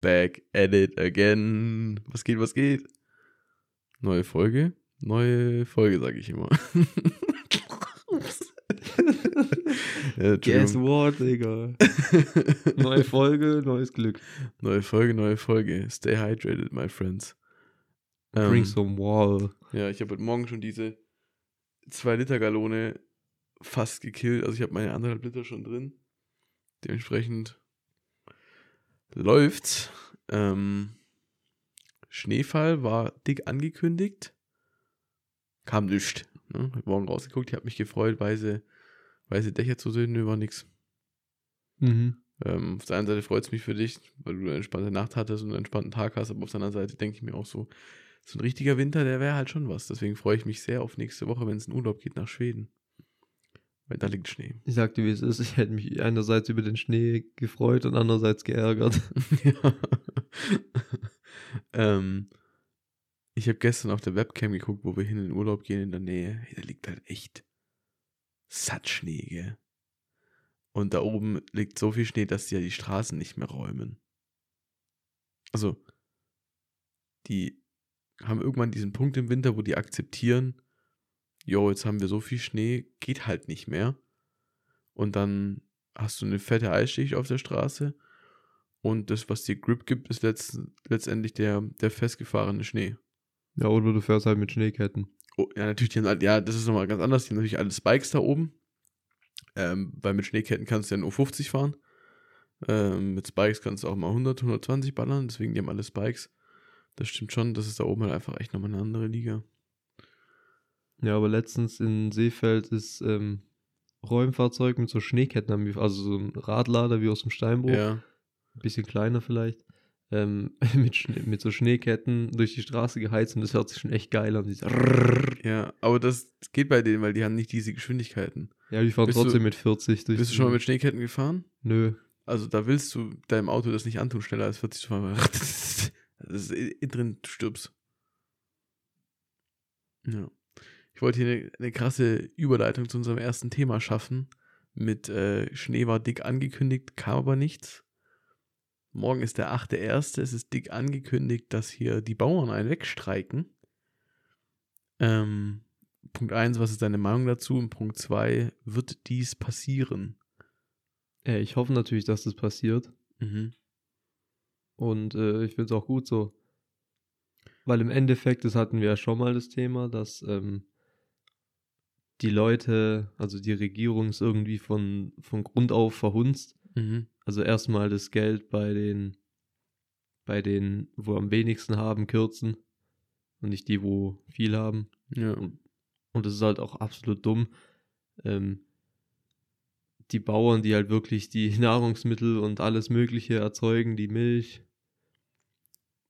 back at it again. Was geht, was geht? Neue Folge? Neue Folge, sag ich immer. ja, Guess what, Digga? Neue Folge, neues Glück. Neue Folge, neue Folge. Stay hydrated, my friends. Drink ähm, some water. Ja, ich habe heute Morgen schon diese 2 Liter Gallone fast gekillt. Also ich habe meine anderthalb Liter schon drin. Dementsprechend läuft's. Ähm, Schneefall war dick angekündigt. Kam nichts. Ne? Hab morgen rausgeguckt, ich habe mich gefreut, weiße, weiße Dächer zu sehen, nö, war nix. Mhm. Ähm, auf der einen Seite freut es mich für dich, weil du eine entspannte Nacht hattest und einen entspannten Tag hast, aber auf der anderen Seite denke ich mir auch so, so ein richtiger Winter, der wäre halt schon was. Deswegen freue ich mich sehr auf nächste Woche, wenn es in Urlaub geht nach Schweden. Weil da liegt Schnee. Ich sagte, wie es ist. Ich hätte mich einerseits über den Schnee gefreut und andererseits geärgert. ja. ähm, ich habe gestern auf der Webcam geguckt, wo wir hin in den Urlaub gehen in der Nähe. Hey, da liegt halt echt satt Schnee, gell? Und da oben liegt so viel Schnee, dass sie ja die Straßen nicht mehr räumen. Also, die haben irgendwann diesen Punkt im Winter, wo die akzeptieren, jo, jetzt haben wir so viel Schnee, geht halt nicht mehr. Und dann hast du eine fette Eisschicht auf der Straße und das, was dir Grip gibt, ist letzt, letztendlich der, der festgefahrene Schnee. Ja, oder du fährst halt mit Schneeketten. Oh, ja, natürlich, die haben ja, das ist nochmal ganz anders. Die haben natürlich alle Spikes da oben. Ähm, weil mit Schneeketten kannst du ja nur 50 fahren. Ähm, mit Spikes kannst du auch mal 100, 120 ballern. Deswegen, die haben alle Spikes. Das stimmt schon, das ist da oben halt einfach echt nochmal eine andere Liga. Ja, aber letztens in Seefeld ist ähm, Räumfahrzeug mit so Schneeketten, also so ein Radlader wie aus dem Steinbruch. Ja. Ein bisschen kleiner vielleicht. Ähm, mit, mit so Schneeketten durch die Straße geheizt und das hört sich schon echt geil an. Ja, aber das geht bei denen, weil die haben nicht diese Geschwindigkeiten. Ja, die fahren bist trotzdem du, mit 40 durch. Bist du schon mal mit Schneeketten gefahren? Nö. Also da willst du deinem Auto das nicht antun, schneller als 40 zu fahren. Das ist innen drin, du stirbst. Ja. Ich wollte hier eine, eine, krasse Überleitung zu unserem ersten Thema schaffen. Mit äh, Schnee war dick angekündigt, kam aber nichts. Morgen ist der 8.1. Es ist dick angekündigt, dass hier die Bauern einen wegstreiken. Ähm, Punkt 1, was ist deine Meinung dazu? Und Punkt 2, wird dies passieren? Ja, ich hoffe natürlich, dass das passiert. Mhm. Und äh, ich finde es auch gut so. Weil im Endeffekt, das hatten wir ja schon mal das Thema, dass ähm, die Leute, also die Regierung ist irgendwie von, von Grund auf verhunzt. Mhm. Also erstmal das Geld bei den, bei den, wo am wenigsten haben, kürzen. Und nicht die, wo viel haben. Ja. Und, und das ist halt auch absolut dumm. Ähm, die Bauern, die halt wirklich die Nahrungsmittel und alles Mögliche erzeugen, die Milch,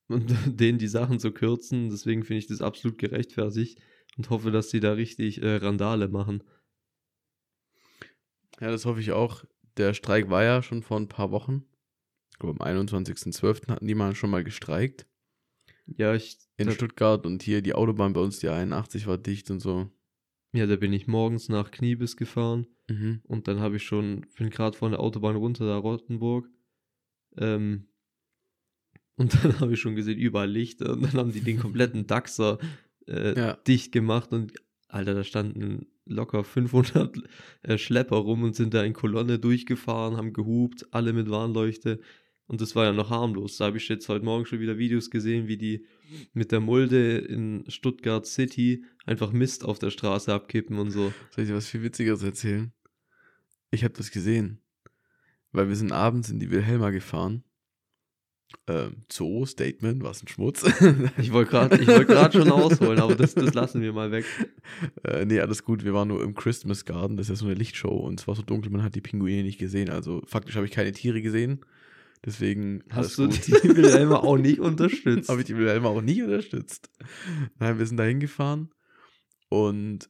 und denen die Sachen zu kürzen. Deswegen finde ich das absolut gerechtfertigt und hoffe, dass sie da richtig äh, Randale machen. Ja, das hoffe ich auch. Der Streik war ja schon vor ein paar Wochen. Ich glaube, am 21.12. hatten die mal schon mal gestreikt. Ja, ich. In Stuttgart und hier die Autobahn bei uns, die 81 war dicht und so. Ja, da bin ich morgens nach Kniebiss gefahren mhm. und dann habe ich schon, bin gerade von der Autobahn runter, da Rottenburg. Ähm, und dann habe ich schon gesehen, überall Lichter. Und dann haben die den kompletten Daxer äh, ja. dicht gemacht. Und Alter, da standen locker 500 äh, Schlepper rum und sind da in Kolonne durchgefahren, haben gehupt, alle mit Warnleuchte. Und das war ja noch harmlos. Da habe ich jetzt heute Morgen schon wieder Videos gesehen, wie die mit der Mulde in Stuttgart City einfach Mist auf der Straße abkippen und so. Soll ich dir was viel Witzigeres erzählen? Ich habe das gesehen. Weil wir sind abends in die Wilhelma gefahren ähm, Zoo-Statement, was ein Schmutz. ich wollte gerade wollt schon ausholen, aber das, das lassen wir mal weg. Äh, nee, alles gut. Wir waren nur im Christmas Garden, das ist ja so eine Lichtshow und es war so dunkel, man hat die Pinguine nicht gesehen. Also faktisch habe ich keine Tiere gesehen. Deswegen hast du gut. die Wilhelma auch nicht unterstützt. habe ich die Wilhelma auch nicht unterstützt. Nein, wir sind da hingefahren und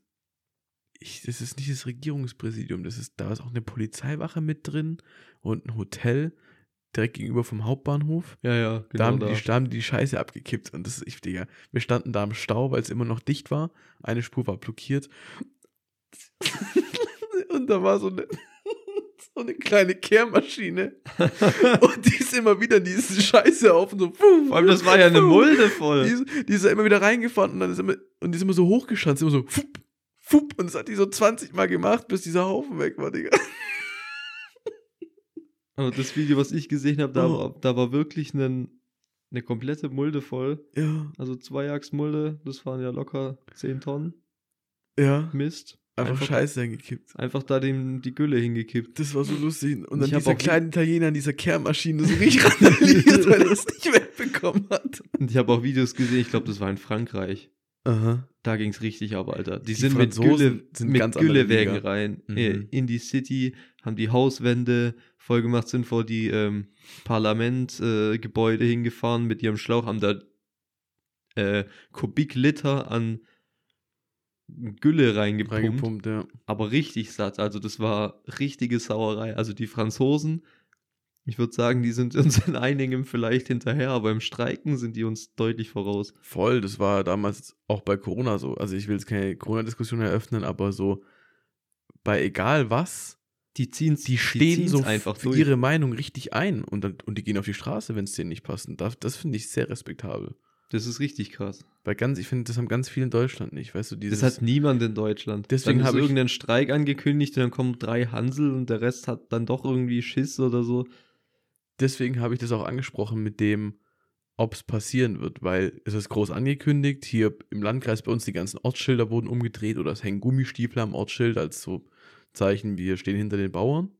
ich, das ist nicht das Regierungspräsidium, das ist, da ist auch eine Polizeiwache mit drin und ein Hotel direkt gegenüber vom Hauptbahnhof. Ja, ja, genau. Da haben, da. Die, da haben die Scheiße abgekippt und das ist ich, Digga. Wir standen da im Stau, weil es immer noch dicht war. Eine Spur war blockiert. und da war so eine, so eine kleine Kehrmaschine. und die ist immer wieder in diese Scheiße auf und so. Vor allem, das war ja eine Mulde voll. Die ist, die ist ja immer wieder reingefahren und dann ist immer, und die ist immer so hochgeschanzt, immer so, und das hat die so 20 Mal gemacht, bis dieser Haufen weg war, Digga. Aber das Video, was ich gesehen habe, da, oh. war, da war wirklich ein, eine komplette Mulde voll. Ja. Also Zweiachsmulde, das waren ja locker 10 Tonnen. Ja. Mist. Einfach, einfach Scheiße hingekippt. Einfach da dem, die Gülle hingekippt. Das war so lustig. Und dann dieser kleine Italiener an dieser Kehrmaschine so richtig randaliert, weil er es nicht wegbekommen hat. Und ich habe auch Videos gesehen, ich glaube, das war in Frankreich. Aha. Da ging es richtig ab, Alter. Die, die sind Franzosen mit Gülle, sind mit Güllewägen rein mhm. in die City, haben die Hauswände vollgemacht, sind vor die ähm, Parlamentgebäude äh, hingefahren mit ihrem Schlauch, haben da äh, Kubikliter an Gülle reingepumpt. reingepumpt ja. Aber richtig satt. Also das war richtige Sauerei. Also die Franzosen, ich würde sagen, die sind uns in einigem vielleicht hinterher, aber im Streiken sind die uns deutlich voraus. Voll, das war damals auch bei Corona so. Also ich will jetzt keine Corona-Diskussion eröffnen, aber so bei egal was, die ziehen die stehen die so einfach für durch. ihre Meinung richtig ein und, dann, und die gehen auf die Straße, wenn es denen nicht passt. Das, das finde ich sehr respektabel. Das ist richtig krass. Weil ganz, ich finde, das haben ganz viele in Deutschland nicht, weißt du, dieses. Das hat niemand in Deutschland. Deswegen habe ich irgendeinen Streik angekündigt und dann kommen drei Hansel und der Rest hat dann doch irgendwie Schiss oder so. Deswegen habe ich das auch angesprochen mit dem, ob es passieren wird, weil es ist groß angekündigt. Hier im Landkreis bei uns die ganzen Ortsschilder wurden umgedreht oder es hängen Gummistiefel am Ortsschild als so Zeichen, wir stehen hinter den Bauern.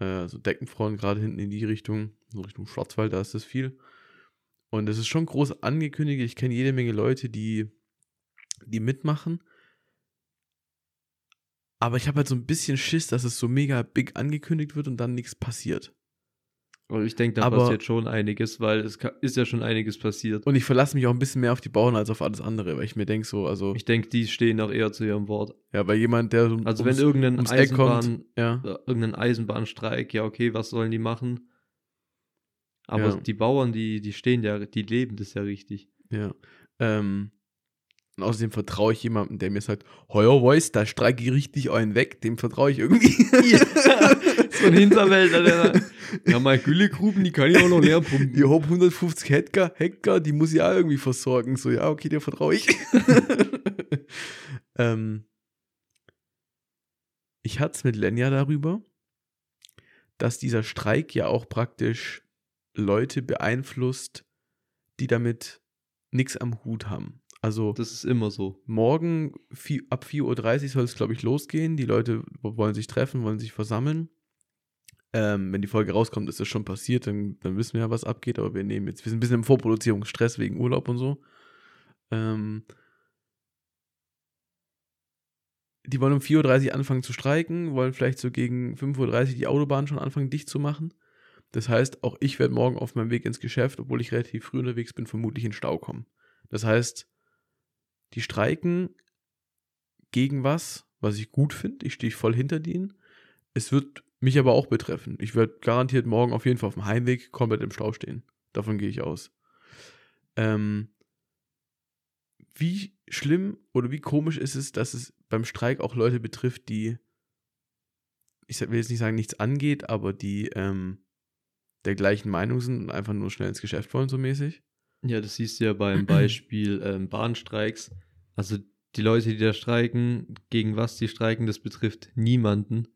Äh, also Deckenfrauen gerade hinten in die Richtung, so Richtung Schwarzwald, da ist das viel. Und es ist schon groß angekündigt. Ich kenne jede Menge Leute, die, die mitmachen. Aber ich habe halt so ein bisschen Schiss, dass es so mega big angekündigt wird und dann nichts passiert. Und ich denke, da Aber, passiert schon einiges, weil es ist ja schon einiges passiert. Und ich verlasse mich auch ein bisschen mehr auf die Bauern als auf alles andere, weil ich mir denke so, also. Ich denke, die stehen auch eher zu ihrem Wort. Ja, weil jemand, der so Also ums, wenn irgendein, Eisenbahn, kommt, ja. irgendein Eisenbahnstreik, ja, okay, was sollen die machen? Aber ja. die Bauern, die, die stehen ja, die leben das ja richtig. Ja. Ähm, und außerdem vertraue ich jemandem, der mir sagt, heuer weiß, da streike ich richtig einen weg, dem vertraue ich irgendwie. Ja, so ein Hinterwälder, der Ja, meine Güllegruben, die kann ich auch noch leer pumpen. Ich habe 150 Hektar, Hektar, die muss ich auch irgendwie versorgen. So, ja, okay, der vertraue ich. ähm, ich hatte es mit Lenja darüber, dass dieser Streik ja auch praktisch Leute beeinflusst, die damit nichts am Hut haben. Also das ist immer so. Morgen ab 4.30 Uhr soll es, glaube ich, losgehen. Die Leute wollen sich treffen, wollen sich versammeln. Ähm, wenn die Folge rauskommt, ist das schon passiert, dann, dann wissen wir ja, was abgeht, aber wir nehmen jetzt, wir sind ein bisschen im Vorproduzierungsstress wegen Urlaub und so. Ähm, die wollen um 4.30 Uhr anfangen zu streiken, wollen vielleicht so gegen 5.30 Uhr die Autobahn schon anfangen dicht zu machen. Das heißt, auch ich werde morgen auf meinem Weg ins Geschäft, obwohl ich relativ früh unterwegs bin, vermutlich in Stau kommen. Das heißt, die streiken gegen was, was ich gut finde. Ich stehe voll hinter denen. Es wird mich aber auch betreffen. Ich werde garantiert morgen auf jeden Fall auf dem Heimweg komplett im Stau stehen. Davon gehe ich aus. Ähm, wie schlimm oder wie komisch ist es, dass es beim Streik auch Leute betrifft, die, ich will jetzt nicht sagen, nichts angeht, aber die ähm, der gleichen Meinung sind und einfach nur schnell ins Geschäft wollen, so mäßig. Ja, das siehst du ja beim Beispiel ähm, Bahnstreiks. Also die Leute, die da streiken, gegen was die streiken, das betrifft niemanden.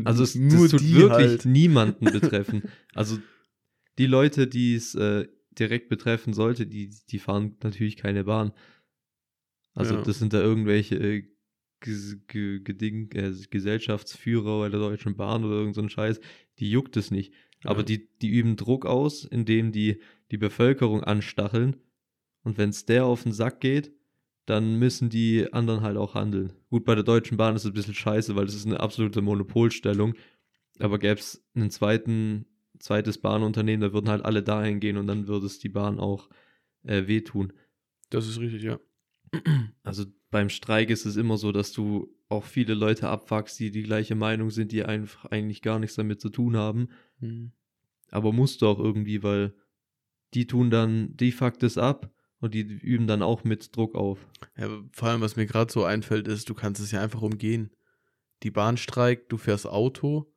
Also es nur das tut wirklich halt. niemanden betreffen. Also die Leute, die es äh, direkt betreffen sollte, die, die fahren natürlich keine Bahn. Also ja. das sind da irgendwelche äh, Geding, äh, Gesellschaftsführer bei der Deutschen Bahn oder irgend so ein Scheiß, die juckt es nicht. Aber die, die üben Druck aus, indem die die Bevölkerung anstacheln. Und wenn es der auf den Sack geht, dann müssen die anderen halt auch handeln. Gut, bei der Deutschen Bahn ist es ein bisschen scheiße, weil das ist eine absolute Monopolstellung. Aber gäbe es ein zweites Bahnunternehmen, da würden halt alle dahin gehen und dann würde es die Bahn auch äh, wehtun. Das ist richtig, ja. Also beim Streik ist es immer so, dass du auch viele Leute abfuckst, die die gleiche Meinung sind, die einfach eigentlich gar nichts damit zu tun haben. Mhm. Aber musst du auch irgendwie, weil die tun dann, die fuckt es ab und die üben dann auch mit Druck auf. Ja, vor allem, was mir gerade so einfällt, ist, du kannst es ja einfach umgehen. Die Bahn streikt, du fährst Auto,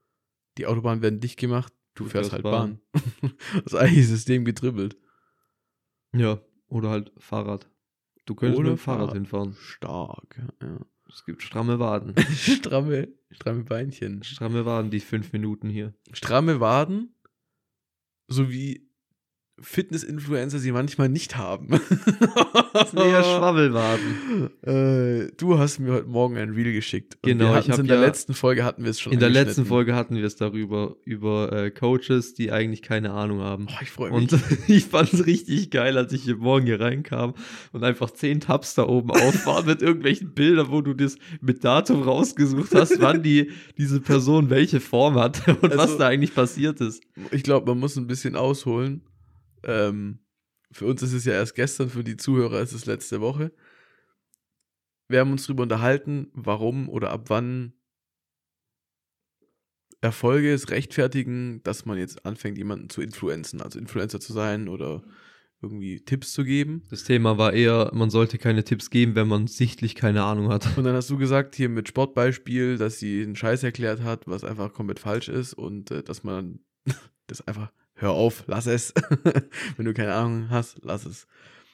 Die Autobahnen werden dicht gemacht, du, du fährst halt Bahn. Bahn. das ist eigentlich System getribbelt. Ja, oder halt Fahrrad. Du könntest oder mit dem Fahrrad, Fahrrad hinfahren. Stark, ja. Es gibt stramme Waden. stramme, stramme Beinchen. Stramme Waden, die fünf Minuten hier. Stramme Waden, sowie Fitness-Influencer sie manchmal nicht haben. das sind eher Schwabbelwaden. Äh, du hast mir heute Morgen ein Reel geschickt. genau, ich in der ja, letzten Folge hatten wir es schon. In der letzten Folge hatten wir es darüber, über äh, Coaches, die eigentlich keine Ahnung haben. Oh, ich freue mich. Und ich fand es richtig geil, als ich hier morgen hier reinkam und einfach zehn Tabs da oben auf waren mit irgendwelchen Bildern, wo du das mit Datum rausgesucht hast, wann die, diese Person welche Form hat und also, was da eigentlich passiert ist. Ich glaube, man muss ein bisschen ausholen ähm, für uns ist es ja erst gestern, für die Zuhörer ist es letzte Woche. Wir haben uns darüber unterhalten, warum oder ab wann Erfolge es rechtfertigen, dass man jetzt anfängt, jemanden zu influenzen, also Influencer zu sein oder irgendwie Tipps zu geben. Das Thema war eher, man sollte keine Tipps geben, wenn man sichtlich keine Ahnung hat. Und dann hast du gesagt, hier mit Sportbeispiel, dass sie einen Scheiß erklärt hat, was einfach komplett falsch ist und äh, dass man das einfach hör auf, lass es. Wenn du keine Ahnung hast, lass es.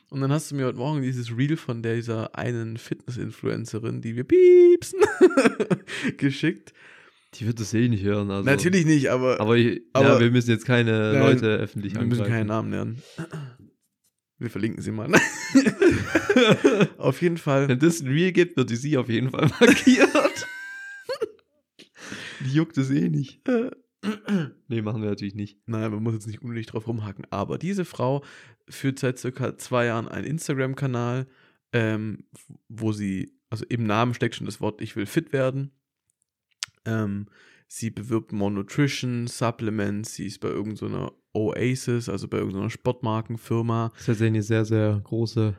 Und dann hast du mir heute Morgen dieses Reel von dieser einen Fitness-Influencerin, die wir piepsen, geschickt. Die wird das eh nicht hören. Also. Natürlich nicht, aber. Aber, ich, aber ja, wir müssen jetzt keine nein, Leute öffentlich Wir angreifen. müssen keinen Namen lernen. Wir verlinken sie mal. auf jeden Fall. Wenn es ein Reel gibt, wird die sie auf jeden Fall markiert. die juckt es eh nicht. nee, machen wir natürlich nicht. Nein, man muss jetzt nicht unnötig drauf rumhacken. Aber diese Frau führt seit circa zwei Jahren einen Instagram-Kanal, ähm, wo sie, also im Namen steckt schon das Wort, ich will fit werden. Ähm, sie bewirbt More Nutrition, Supplements, sie ist bei irgendeiner Oasis, also bei irgendeiner Sportmarkenfirma. Das ist ja eine sehr, sehr große.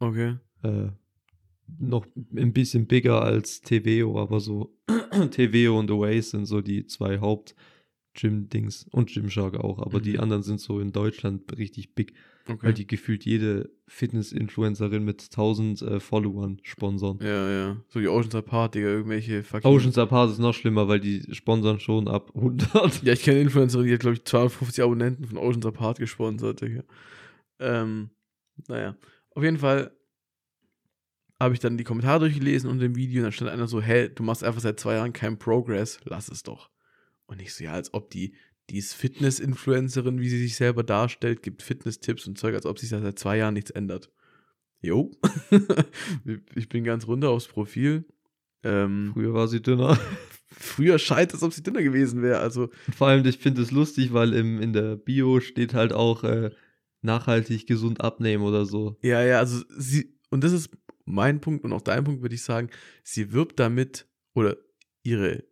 Okay. Äh, noch ein bisschen bigger als TVO, aber so TVO und Oasis sind so die zwei Haupt Gym-Dings und Gymshark auch, aber mhm. die anderen sind so in Deutschland richtig big, okay. weil die gefühlt jede Fitness-Influencerin mit 1000 äh, Followern sponsern. Ja, ja. So wie Oceans Apart, Digga, irgendwelche fucking... Oceans Apart ist noch schlimmer, weil die sponsern schon ab 100. Ja, ich kenne Influencerin, die hat, glaube ich, 250 Abonnenten von Oceans Apart gesponsert, Digga. Ähm, naja. Auf jeden Fall habe ich dann die Kommentare durchgelesen und im Video und dann stand einer so, hey, du machst einfach seit zwei Jahren keinen Progress, lass es doch. Und ich so, ja, als ob die, die ist Fitness-Influencerin, wie sie sich selber darstellt, gibt Fitness-Tipps und Zeug, als ob sich da seit zwei Jahren nichts ändert. Jo. ich bin ganz runter aufs Profil. Ähm, früher war sie dünner. früher scheint es, als ob sie dünner gewesen wäre. Also, vor allem, ich finde es lustig, weil im, in der Bio steht halt auch äh, nachhaltig gesund abnehmen oder so. Ja, ja, also sie, und das ist mein Punkt und auch dein Punkt, würde ich sagen, sie wirbt damit oder ihre,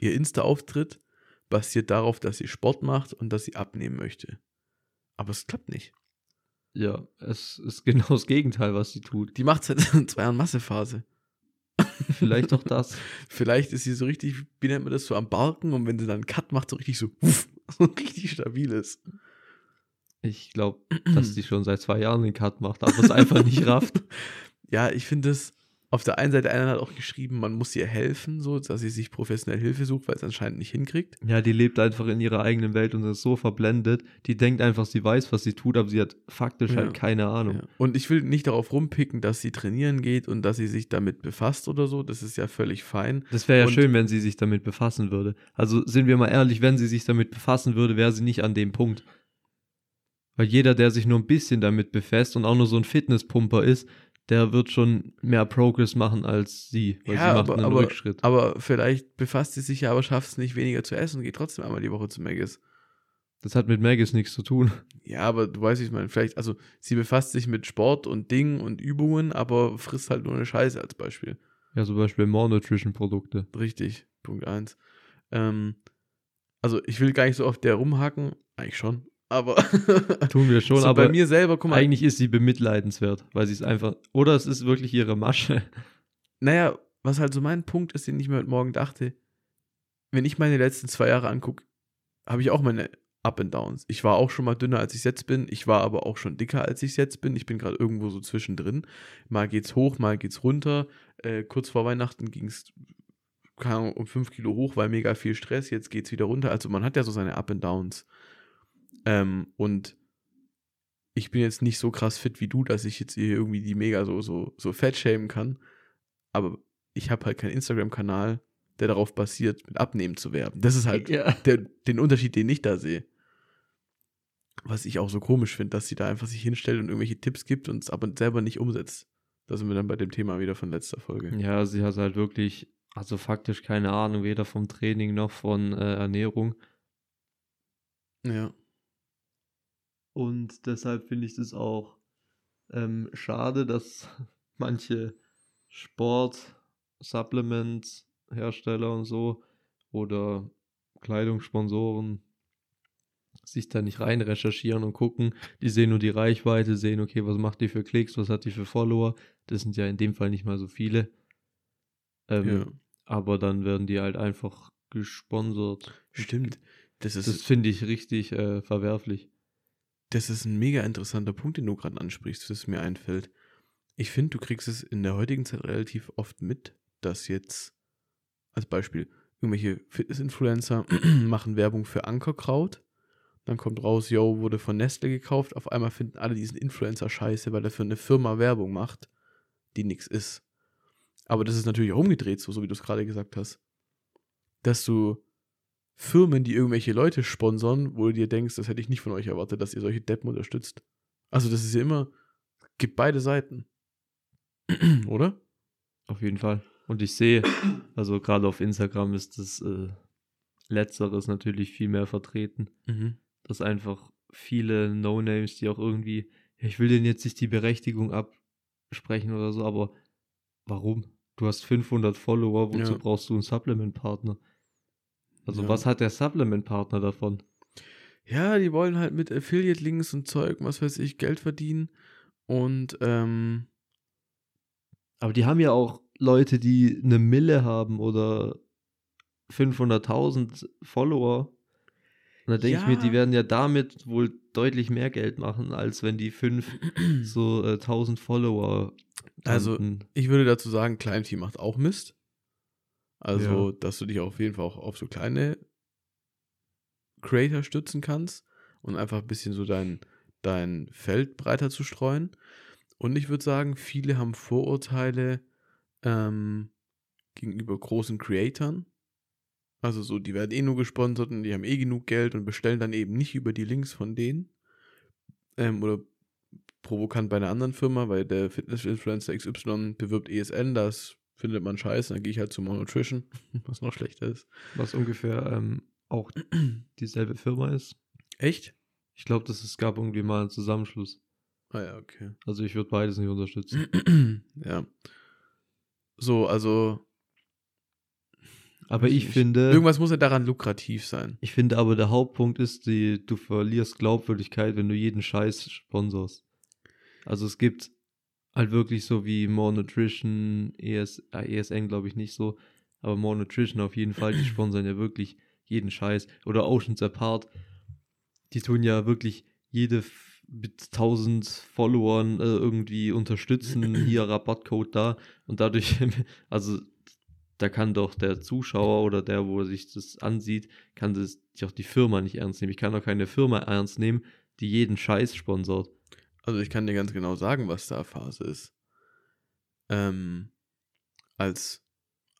ihr Insta-Auftritt basiert darauf, dass sie Sport macht und dass sie abnehmen möchte. Aber es klappt nicht. Ja, es ist genau das Gegenteil, was sie tut. Die macht seit zwei Jahren Massephase. Vielleicht auch das. Vielleicht ist sie so richtig, wie nennt man das, so am Balken und wenn sie dann einen Cut macht, so richtig so, uff, so richtig stabil ist. Ich glaube, dass sie schon seit zwei Jahren den Cut macht, aber es einfach nicht rafft. Ja, ich finde es auf der einen Seite, einer hat auch geschrieben, man muss ihr helfen, so, dass sie sich professionell Hilfe sucht, weil es anscheinend nicht hinkriegt. Ja, die lebt einfach in ihrer eigenen Welt und ist so verblendet. Die denkt einfach, sie weiß, was sie tut, aber sie hat faktisch halt ja. halt keine Ahnung. Ja. Und ich will nicht darauf rumpicken, dass sie trainieren geht und dass sie sich damit befasst oder so. Das ist ja völlig fein. Das wäre ja und schön, wenn sie sich damit befassen würde. Also sind wir mal ehrlich, wenn sie sich damit befassen würde, wäre sie nicht an dem Punkt. Weil jeder, der sich nur ein bisschen damit befasst und auch nur so ein Fitnesspumper ist, der wird schon mehr Progress machen als sie, weil ja, sie macht aber, einen aber, Rückschritt. Aber vielleicht befasst sie sich ja, aber schafft es nicht weniger zu essen und geht trotzdem einmal die Woche zu Maggis. Das hat mit Maggis nichts zu tun. Ja, aber du weißt, wie ich meine, vielleicht, also sie befasst sich mit Sport und Dingen und Übungen, aber frisst halt nur eine Scheiße als Beispiel. Ja, zum Beispiel More Nutrition Produkte. Richtig, Punkt 1. Ähm, also ich will gar nicht so auf der rumhacken, eigentlich schon, aber tun wir schon. so aber bei mir selber, guck mal. Eigentlich ist sie bemitleidenswert, weil sie es einfach. Oder es ist wirklich ihre Masche. Naja, was halt so mein Punkt ist, den ich mir heute Morgen dachte, wenn ich meine letzten zwei Jahre angucke, habe ich auch meine Up and Downs. Ich war auch schon mal dünner, als ich jetzt bin. Ich war aber auch schon dicker, als ich jetzt bin. Ich bin gerade irgendwo so zwischendrin. Mal geht's hoch, mal geht's runter. Äh, kurz vor Weihnachten ging es kam um 5 Kilo hoch, weil mega viel Stress, jetzt geht es wieder runter. Also man hat ja so seine Up and Downs. Ähm, und ich bin jetzt nicht so krass fit wie du, dass ich jetzt hier irgendwie die mega so, so, so fett schämen kann. Aber ich habe halt keinen Instagram-Kanal, der darauf basiert, mit Abnehmen zu werben. Das ist halt ja. der, den Unterschied, den ich da sehe. Was ich auch so komisch finde, dass sie da einfach sich hinstellt und irgendwelche Tipps gibt und es aber selber nicht umsetzt. Da sind wir dann bei dem Thema wieder von letzter Folge. Ja, sie hat halt wirklich, also faktisch keine Ahnung, weder vom Training noch von äh, Ernährung. Ja. Und deshalb finde ich das auch ähm, schade, dass manche Sport, Supplements, Hersteller und so oder Kleidungssponsoren sich da nicht rein recherchieren und gucken. Die sehen nur die Reichweite, sehen, okay, was macht die für Klicks, was hat die für Follower. Das sind ja in dem Fall nicht mal so viele. Ähm, ja. Aber dann werden die halt einfach gesponsert. Stimmt. Das, das finde ich richtig äh, verwerflich. Das ist ein mega interessanter Punkt, den du gerade ansprichst, was mir einfällt. Ich finde, du kriegst es in der heutigen Zeit relativ oft mit, dass jetzt, als Beispiel, irgendwelche Fitness-Influencer machen Werbung für Ankerkraut. Dann kommt raus, yo, wurde von Nestle gekauft. Auf einmal finden alle diesen Influencer scheiße, weil er für eine Firma Werbung macht, die nichts ist. Aber das ist natürlich auch umgedreht, so, so wie du es gerade gesagt hast. Dass du Firmen, die irgendwelche Leute sponsern, wo du dir denkst, das hätte ich nicht von euch erwartet, dass ihr solche Deppen unterstützt. Also das ist ja immer, gibt beide Seiten. Oder? Auf jeden Fall. Und ich sehe, also gerade auf Instagram ist das äh, Letzteres natürlich viel mehr vertreten. Mhm. Dass einfach viele No-Names, die auch irgendwie, ja, ich will denen jetzt nicht die Berechtigung absprechen oder so, aber warum? Du hast 500 Follower, wozu ja. brauchst du einen Supplement-Partner? Also ja. was hat der Supplement-Partner davon? Ja, die wollen halt mit Affiliate-Links und Zeug, was weiß ich, Geld verdienen. Und, ähm. Aber die haben ja auch Leute, die eine Mille haben oder 500.000 Follower. Und da denke ja. ich mir, die werden ja damit wohl deutlich mehr Geld machen, als wenn die fünf so äh, 1000 Follower. Also, ich würde dazu sagen, Kleinteam macht auch Mist. Also, ja. dass du dich auf jeden Fall auch auf so kleine Creator stützen kannst und einfach ein bisschen so dein, dein Feld breiter zu streuen. Und ich würde sagen, viele haben Vorurteile ähm, gegenüber großen Creatoren. Also so, die werden eh nur gesponsert und die haben eh genug Geld und bestellen dann eben nicht über die Links von denen. Ähm, oder provokant bei einer anderen Firma, weil der Fitness-Influencer XY bewirbt ESN, das findet man scheiße, dann gehe ich halt zu Monotrition, was noch schlechter ist. Was ungefähr ähm, auch dieselbe Firma ist. Echt? Ich glaube, es gab irgendwie mal einen Zusammenschluss. Ah ja, okay. Also ich würde beides nicht unterstützen. ja. So, also. Aber ich, ich finde. Irgendwas muss ja daran lukrativ sein. Ich finde aber der Hauptpunkt ist, die, du verlierst Glaubwürdigkeit, wenn du jeden Scheiß sponsorst. Also es gibt halt wirklich so wie More Nutrition, ES, äh, ESN glaube ich nicht so, aber More Nutrition auf jeden Fall, die sponsern ja wirklich jeden Scheiß. Oder Oceans Apart, die tun ja wirklich jede mit 1000 Followern äh, irgendwie unterstützen, hier Rabattcode da und dadurch, also da kann doch der Zuschauer oder der, wo sich das ansieht, kann das auch die Firma nicht ernst nehmen. Ich kann doch keine Firma ernst nehmen, die jeden Scheiß sponsort. Also ich kann dir ganz genau sagen, was da Phase ist. Ähm, als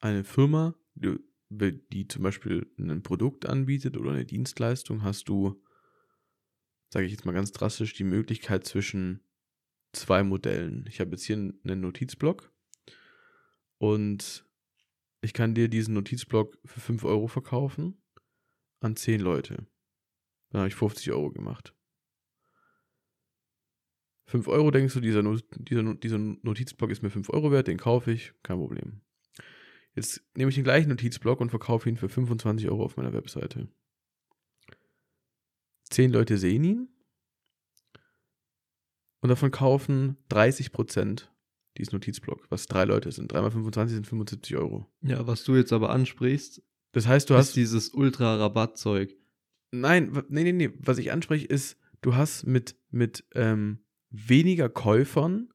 eine Firma, die, die zum Beispiel ein Produkt anbietet oder eine Dienstleistung, hast du, sage ich jetzt mal ganz drastisch, die Möglichkeit zwischen zwei Modellen. Ich habe jetzt hier einen Notizblock und ich kann dir diesen Notizblock für 5 Euro verkaufen an 10 Leute. Dann habe ich 50 Euro gemacht. 5 Euro denkst du, dieser, dieser, dieser Notizblock ist mir 5 Euro wert, den kaufe ich, kein Problem. Jetzt nehme ich den gleichen Notizblock und verkaufe ihn für 25 Euro auf meiner Webseite. Zehn Leute sehen ihn und davon kaufen 30 Prozent dieses Notizblock, was drei Leute sind. 3 mal 25 sind 75 Euro. Ja, was du jetzt aber ansprichst, das heißt, du hast dieses Ultra-Rabattzeug. Nein, nee, nee, nee. Was ich anspreche, ist, du hast mit, mit ähm, weniger Käufern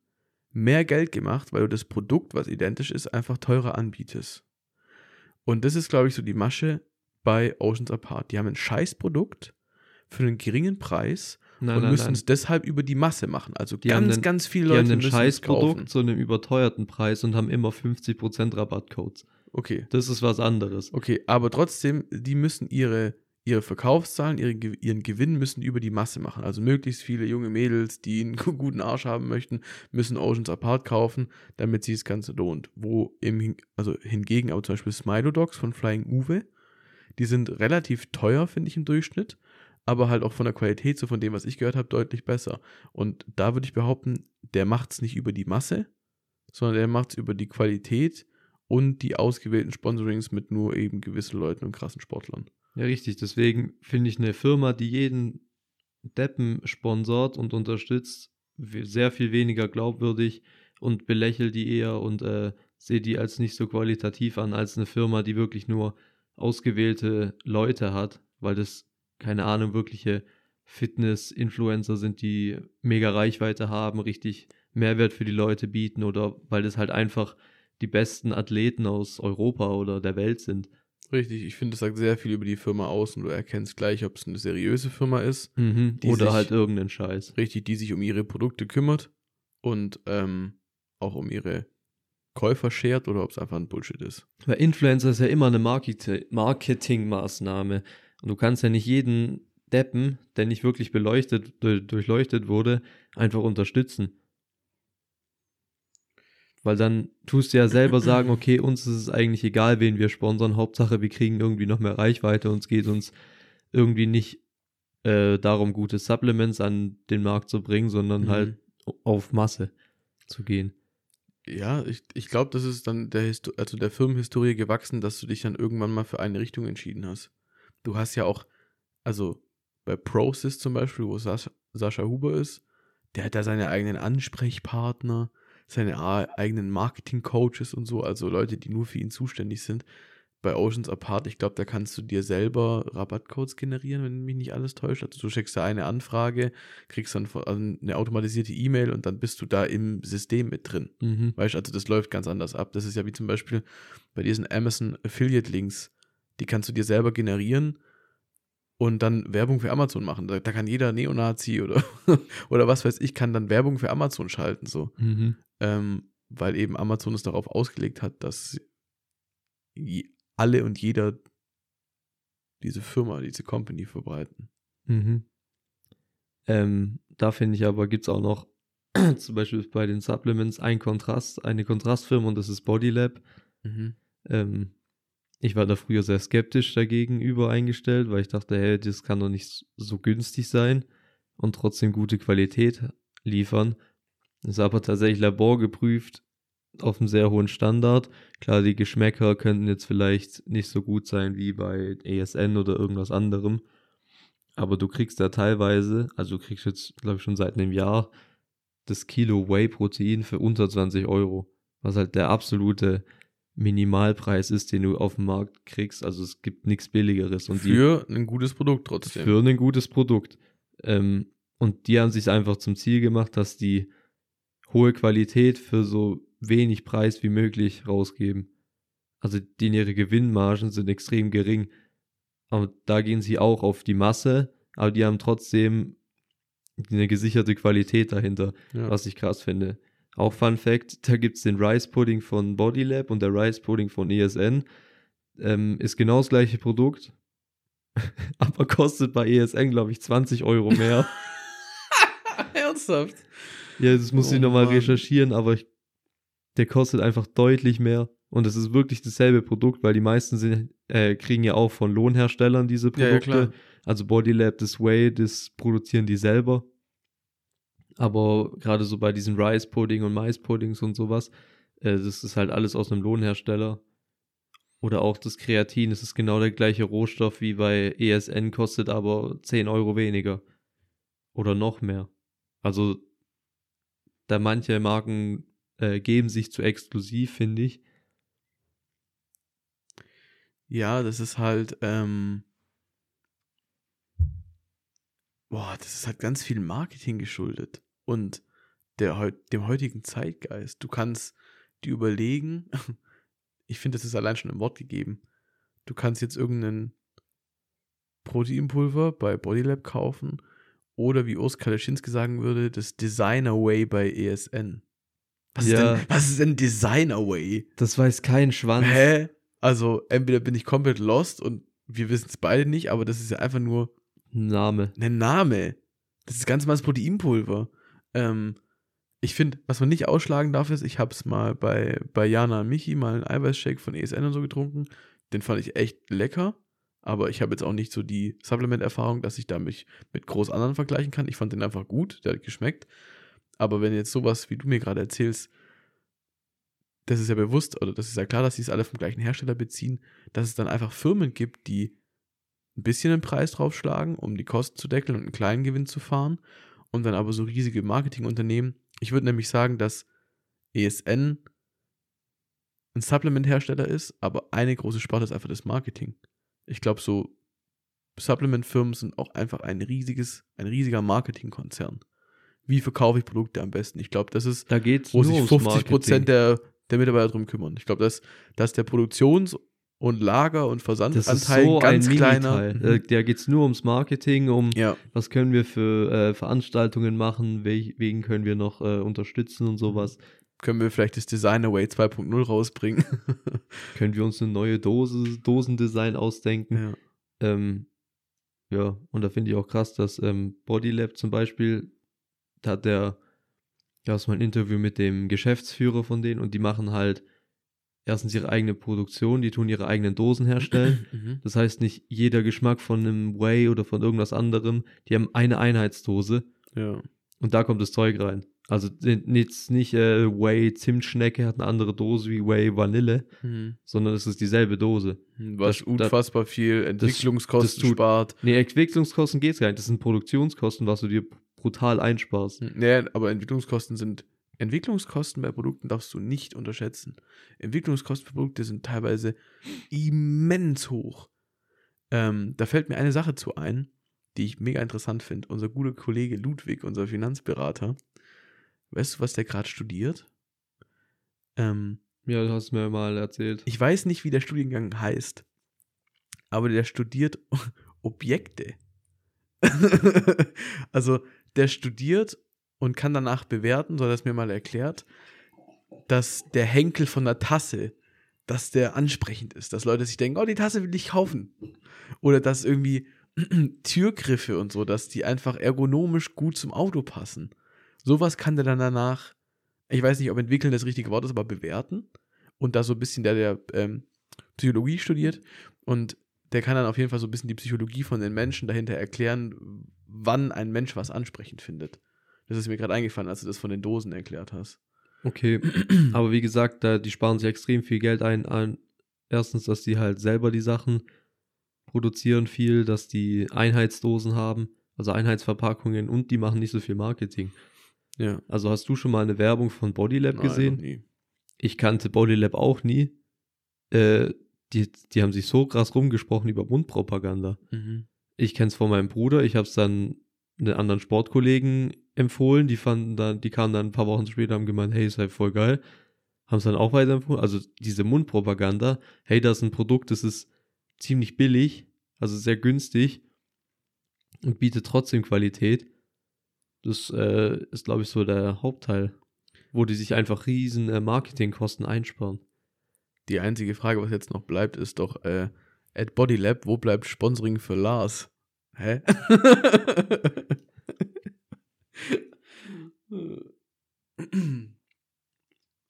mehr Geld gemacht, weil du das Produkt, was identisch ist, einfach teurer anbietest. Und das ist, glaube ich, so die Masche bei Oceans Apart. Die haben ein Scheißprodukt für einen geringen Preis nein, und nein, müssen nein. es deshalb über die Masse machen. Also die ganz, einen, ganz viele Leute die haben ein Scheißprodukt zu einem überteuerten Preis und haben immer 50% Rabattcodes. Okay. Das ist was anderes. Okay, aber trotzdem, die müssen ihre ihre Verkaufszahlen, ihre, ihren Gewinn müssen über die Masse machen. Also möglichst viele junge Mädels, die einen guten Arsch haben möchten, müssen Oceans Apart kaufen, damit sich das Ganze lohnt. Wo im, also hingegen aber zum Beispiel Smilo Dogs von Flying Uwe, die sind relativ teuer, finde ich, im Durchschnitt, aber halt auch von der Qualität, so von dem, was ich gehört habe, deutlich besser. Und da würde ich behaupten, der macht es nicht über die Masse, sondern der macht es über die Qualität und die ausgewählten Sponsorings mit nur eben gewissen Leuten und krassen Sportlern. Ja, richtig. Deswegen finde ich eine Firma, die jeden Deppen sponsort und unterstützt, sehr viel weniger glaubwürdig und belächelt die eher und äh, sehe die als nicht so qualitativ an, als eine Firma, die wirklich nur ausgewählte Leute hat, weil das, keine Ahnung, wirkliche Fitness-Influencer sind, die mega Reichweite haben, richtig Mehrwert für die Leute bieten oder weil das halt einfach die besten Athleten aus Europa oder der Welt sind. Richtig, ich finde, das sagt sehr viel über die Firma aus und du erkennst gleich, ob es eine seriöse Firma ist. Mhm, oder sich, halt irgendeinen Scheiß. Richtig, die sich um ihre Produkte kümmert und ähm, auch um ihre Käufer schert oder ob es einfach ein Bullshit ist. Weil Influencer ist ja immer eine Marketingmaßnahme. Und du kannst ja nicht jeden Deppen, der nicht wirklich beleuchtet, durchleuchtet wurde, einfach unterstützen. Weil dann tust du ja selber sagen, okay, uns ist es eigentlich egal, wen wir sponsern. Hauptsache, wir kriegen irgendwie noch mehr Reichweite und es geht uns irgendwie nicht äh, darum, gute Supplements an den Markt zu bringen, sondern mhm. halt auf Masse zu gehen. Ja, ich, ich glaube, das ist dann der, Histo also der Firmenhistorie gewachsen, dass du dich dann irgendwann mal für eine Richtung entschieden hast. Du hast ja auch, also bei ProSys zum Beispiel, wo Sascha, Sascha Huber ist, der hat da seine eigenen Ansprechpartner seine eigenen Marketing-Coaches und so, also Leute, die nur für ihn zuständig sind. Bei Oceans Apart, ich glaube, da kannst du dir selber Rabattcodes generieren, wenn mich nicht alles täuscht. Also du schickst da eine Anfrage, kriegst dann also eine automatisierte E-Mail und dann bist du da im System mit drin. Mhm. Weißt du, also das läuft ganz anders ab. Das ist ja wie zum Beispiel bei diesen Amazon Affiliate Links. Die kannst du dir selber generieren und dann Werbung für Amazon machen. Da, da kann jeder Neonazi oder, oder was weiß ich, kann dann Werbung für Amazon schalten, so. Mhm ähm, weil eben Amazon es darauf ausgelegt hat, dass alle und jeder diese Firma, diese Company verbreiten. Mhm. Ähm, da finde ich aber, gibt es auch noch zum Beispiel bei den Supplements ein Kontrast, eine Kontrastfirma und das ist Bodylab. Mhm. Ähm, ich war da früher sehr skeptisch dagegen über eingestellt, weil ich dachte, hey, das kann doch nicht so günstig sein und trotzdem gute Qualität liefern. Ist aber tatsächlich laborgeprüft auf einem sehr hohen Standard. Klar, die Geschmäcker könnten jetzt vielleicht nicht so gut sein wie bei ASN oder irgendwas anderem. Aber du kriegst da teilweise, also du kriegst jetzt, glaube ich, schon seit einem Jahr das Kilo Whey-Protein für unter 20 Euro. Was halt der absolute Minimalpreis ist, den du auf dem Markt kriegst. Also es gibt nichts Billigeres. Und für die, ein gutes Produkt trotzdem. Für ein gutes Produkt. Ähm, und die haben sich einfach zum Ziel gemacht, dass die hohe Qualität für so wenig Preis wie möglich rausgeben. Also die, ihre Gewinnmargen sind extrem gering. Aber da gehen sie auch auf die Masse, aber die haben trotzdem eine gesicherte Qualität dahinter, ja. was ich krass finde. Auch Fun Fact, da gibt es den Rice Pudding von Bodylab und der Rice Pudding von ESN. Ähm, ist genau das gleiche Produkt, aber kostet bei ESN, glaube ich, 20 Euro mehr. Ernsthaft? Ja, das muss oh, ich nochmal recherchieren, aber ich, der kostet einfach deutlich mehr. Und es ist wirklich dasselbe Produkt, weil die meisten sind, äh, kriegen ja auch von Lohnherstellern diese Produkte. Ja, ja, also Bodylab, das Way, das produzieren die selber. Aber gerade so bei diesen Rice-Pudding und Mais-Puddings und sowas, äh, das ist halt alles aus einem Lohnhersteller. Oder auch das Kreatin, das ist genau der gleiche Rohstoff wie bei ESN, kostet aber 10 Euro weniger. Oder noch mehr. Also da manche Marken äh, geben sich zu exklusiv, finde ich. Ja, das ist halt, ähm, boah, das ist halt ganz viel Marketing geschuldet und der, dem heutigen Zeitgeist. Du kannst dir überlegen, ich finde, das ist allein schon im Wort gegeben, du kannst jetzt irgendeinen Proteinpulver bei Bodylab kaufen oder wie Urs Kaleschinski sagen würde, das Designer Way bei ESN. Was, ja. ist denn, was ist denn Designer Way? Das weiß kein Schwanz. Hä? Also, entweder bin ich komplett lost und wir wissen es beide nicht, aber das ist ja einfach nur Name. Ein Name. Das ist ganz normales Proteinpulver. Ähm, ich finde, was man nicht ausschlagen darf, ist, ich habe es mal bei, bei Jana und Michi mal einen Eiweißshake von ESN und so getrunken. Den fand ich echt lecker. Aber ich habe jetzt auch nicht so die Supplement-Erfahrung, dass ich da mich mit groß anderen vergleichen kann. Ich fand den einfach gut, der hat geschmeckt. Aber wenn jetzt sowas, wie du mir gerade erzählst, das ist ja bewusst, oder das ist ja klar, dass sie es alle vom gleichen Hersteller beziehen, dass es dann einfach Firmen gibt, die ein bisschen den Preis draufschlagen, um die Kosten zu deckeln und einen kleinen Gewinn zu fahren. Und dann aber so riesige Marketingunternehmen. Ich würde nämlich sagen, dass ESN ein Supplement-Hersteller ist, aber eine große Sparte ist einfach das Marketing. Ich glaube, so Supplement-Firmen sind auch einfach ein riesiges, ein riesiger Marketingkonzern. Wie verkaufe ich Produkte am besten? Ich glaube, das ist, da geht's wo sich 50 Prozent der, der Mitarbeiter drum kümmern. Ich glaube, dass, dass der Produktions- und Lager- und Versandanteil so ganz ein kleiner. Mhm. Da geht es nur ums Marketing, um ja. was können wir für äh, Veranstaltungen machen, wen können wir noch äh, unterstützen und sowas. Können wir vielleicht das Designerway 2.0 rausbringen? können wir uns eine neue Dose, Dosendesign ausdenken? Ja. Ähm, ja, und da finde ich auch krass, dass ähm, Bodylab zum Beispiel, da hat der, da ist mal ein Interview mit dem Geschäftsführer von denen und die machen halt erstens ihre eigene Produktion, die tun ihre eigenen Dosen herstellen. Mhm. Das heißt, nicht jeder Geschmack von einem Whey oder von irgendwas anderem, die haben eine Einheitsdose. Ja. Und da kommt das Zeug rein. Also jetzt nicht äh, Whey Zimtschnecke hat eine andere Dose wie Whey Vanille, mhm. sondern es ist dieselbe Dose. Mhm, was das, unfassbar das, viel Entwicklungskosten das, das tut, spart. Nee, Entwicklungskosten geht's gar nicht. Das sind Produktionskosten, was du dir brutal einsparst. Nee, aber Entwicklungskosten sind Entwicklungskosten bei Produkten darfst du nicht unterschätzen. Entwicklungskosten für Produkte sind teilweise immens hoch. Ähm, da fällt mir eine Sache zu ein, die ich mega interessant finde. Unser guter Kollege Ludwig, unser Finanzberater, weißt du, was der gerade studiert? Ähm, ja, du hast mir mal erzählt. Ich weiß nicht, wie der Studiengang heißt, aber der studiert Objekte. also der studiert und kann danach bewerten, so hat er es mir mal erklärt, dass der Henkel von der Tasse, dass der ansprechend ist, dass Leute sich denken, oh, die Tasse will ich kaufen. Oder dass irgendwie Türgriffe und so, dass die einfach ergonomisch gut zum Auto passen. Sowas kann der dann danach, ich weiß nicht, ob entwickeln das richtige Wort ist, aber bewerten. Und da so ein bisschen der, der ähm, Psychologie studiert. Und der kann dann auf jeden Fall so ein bisschen die Psychologie von den Menschen dahinter erklären, wann ein Mensch was ansprechend findet. Das ist mir gerade eingefallen, als du das von den Dosen erklärt hast. Okay, aber wie gesagt, da, die sparen sich extrem viel Geld ein. ein. Erstens, dass die halt selber die Sachen produzieren viel, dass die Einheitsdosen haben, also Einheitsverpackungen und die machen nicht so viel Marketing. Ja. Also hast du schon mal eine Werbung von Bodylab Nein, gesehen? Nie. Ich kannte Bodylab auch nie. Äh, die, die haben sich so krass rumgesprochen über Mundpropaganda. Mhm. Ich kenne es von meinem Bruder, ich habe es dann einen anderen Sportkollegen empfohlen, die fanden dann, die kamen dann ein paar Wochen später, haben gemeint, hey, ist halt voll geil. Haben es dann auch weiterempfohlen. Also diese Mundpropaganda, hey, das ist ein Produkt, das ist ziemlich billig, also sehr günstig und bietet trotzdem Qualität. Das äh, ist, glaube ich, so der Hauptteil, wo die sich einfach riesen äh, Marketingkosten einsparen. Die einzige Frage, was jetzt noch bleibt, ist doch, äh, at Bodylab, wo bleibt Sponsoring für Lars? Hä?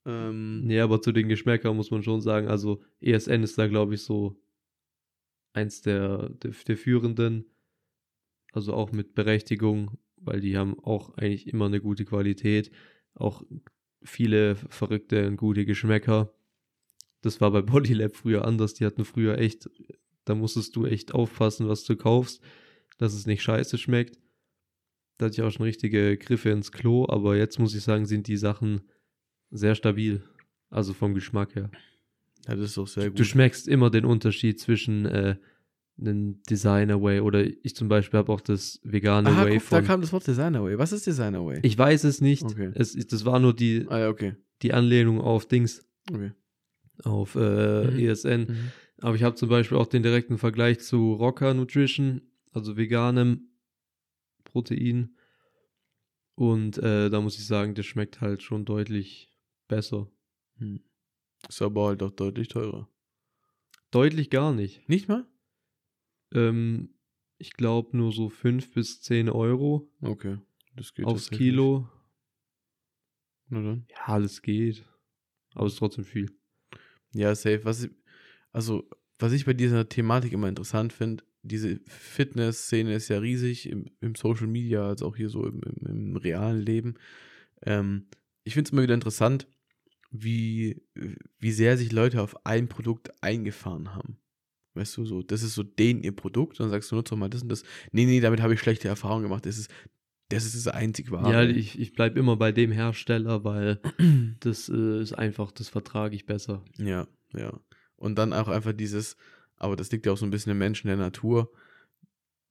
ähm, ja, aber zu den Geschmäckern muss man schon sagen, also ESN ist da, glaube ich, so eins der, der, der führenden, also auch mit Berechtigung, weil die haben auch eigentlich immer eine gute Qualität, auch viele verrückte und gute Geschmäcker. Das war bei Bodylab früher anders, die hatten früher echt, da musstest du echt aufpassen, was du kaufst, dass es nicht scheiße schmeckt. Da hatte ich auch schon richtige Griffe ins Klo, aber jetzt muss ich sagen, sind die Sachen sehr stabil. Also vom Geschmack her. Ja, das ist auch sehr gut. Du schmeckst immer den Unterschied zwischen äh, einem Designer Way oder ich zum Beispiel habe auch das vegane Aha, Way guck, von. Da kam das Wort Designer Way. Was ist Designer Way? Ich weiß es nicht. Okay. Es, das war nur die, ah, ja, okay. die Anlehnung auf Dings. Okay. Auf äh, mhm. ESN. Mhm. Aber ich habe zum Beispiel auch den direkten Vergleich zu Rocker Nutrition, also veganem Protein. Und äh, da muss ich sagen, das schmeckt halt schon deutlich besser. Hm. Ist aber halt auch deutlich teurer. Deutlich gar nicht. Nicht mal? Ähm, ich glaube nur so 5 bis 10 Euro. Okay. Das geht aufs Kilo. Na dann. Ja, alles geht. Aber es ist trotzdem viel. Ja, safe. Was ich, also, was ich bei dieser Thematik immer interessant finde, diese Fitness-Szene ist ja riesig im, im, Social Media, als auch hier so im, im, im realen Leben. Ähm, ich finde es immer wieder interessant, wie, wie sehr sich Leute auf ein Produkt eingefahren haben. Weißt du, so, das ist so den ihr Produkt, und dann sagst du, nutze doch mal das und das. Nee, nee, damit habe ich schlechte Erfahrungen gemacht. Das ist, das ist das einzig wahre. Ja, ich, ich bleibe immer bei dem Hersteller, weil das äh, ist einfach, das vertrage ich besser. Ja, ja. Und dann auch einfach dieses, aber das liegt ja auch so ein bisschen im Menschen der Natur.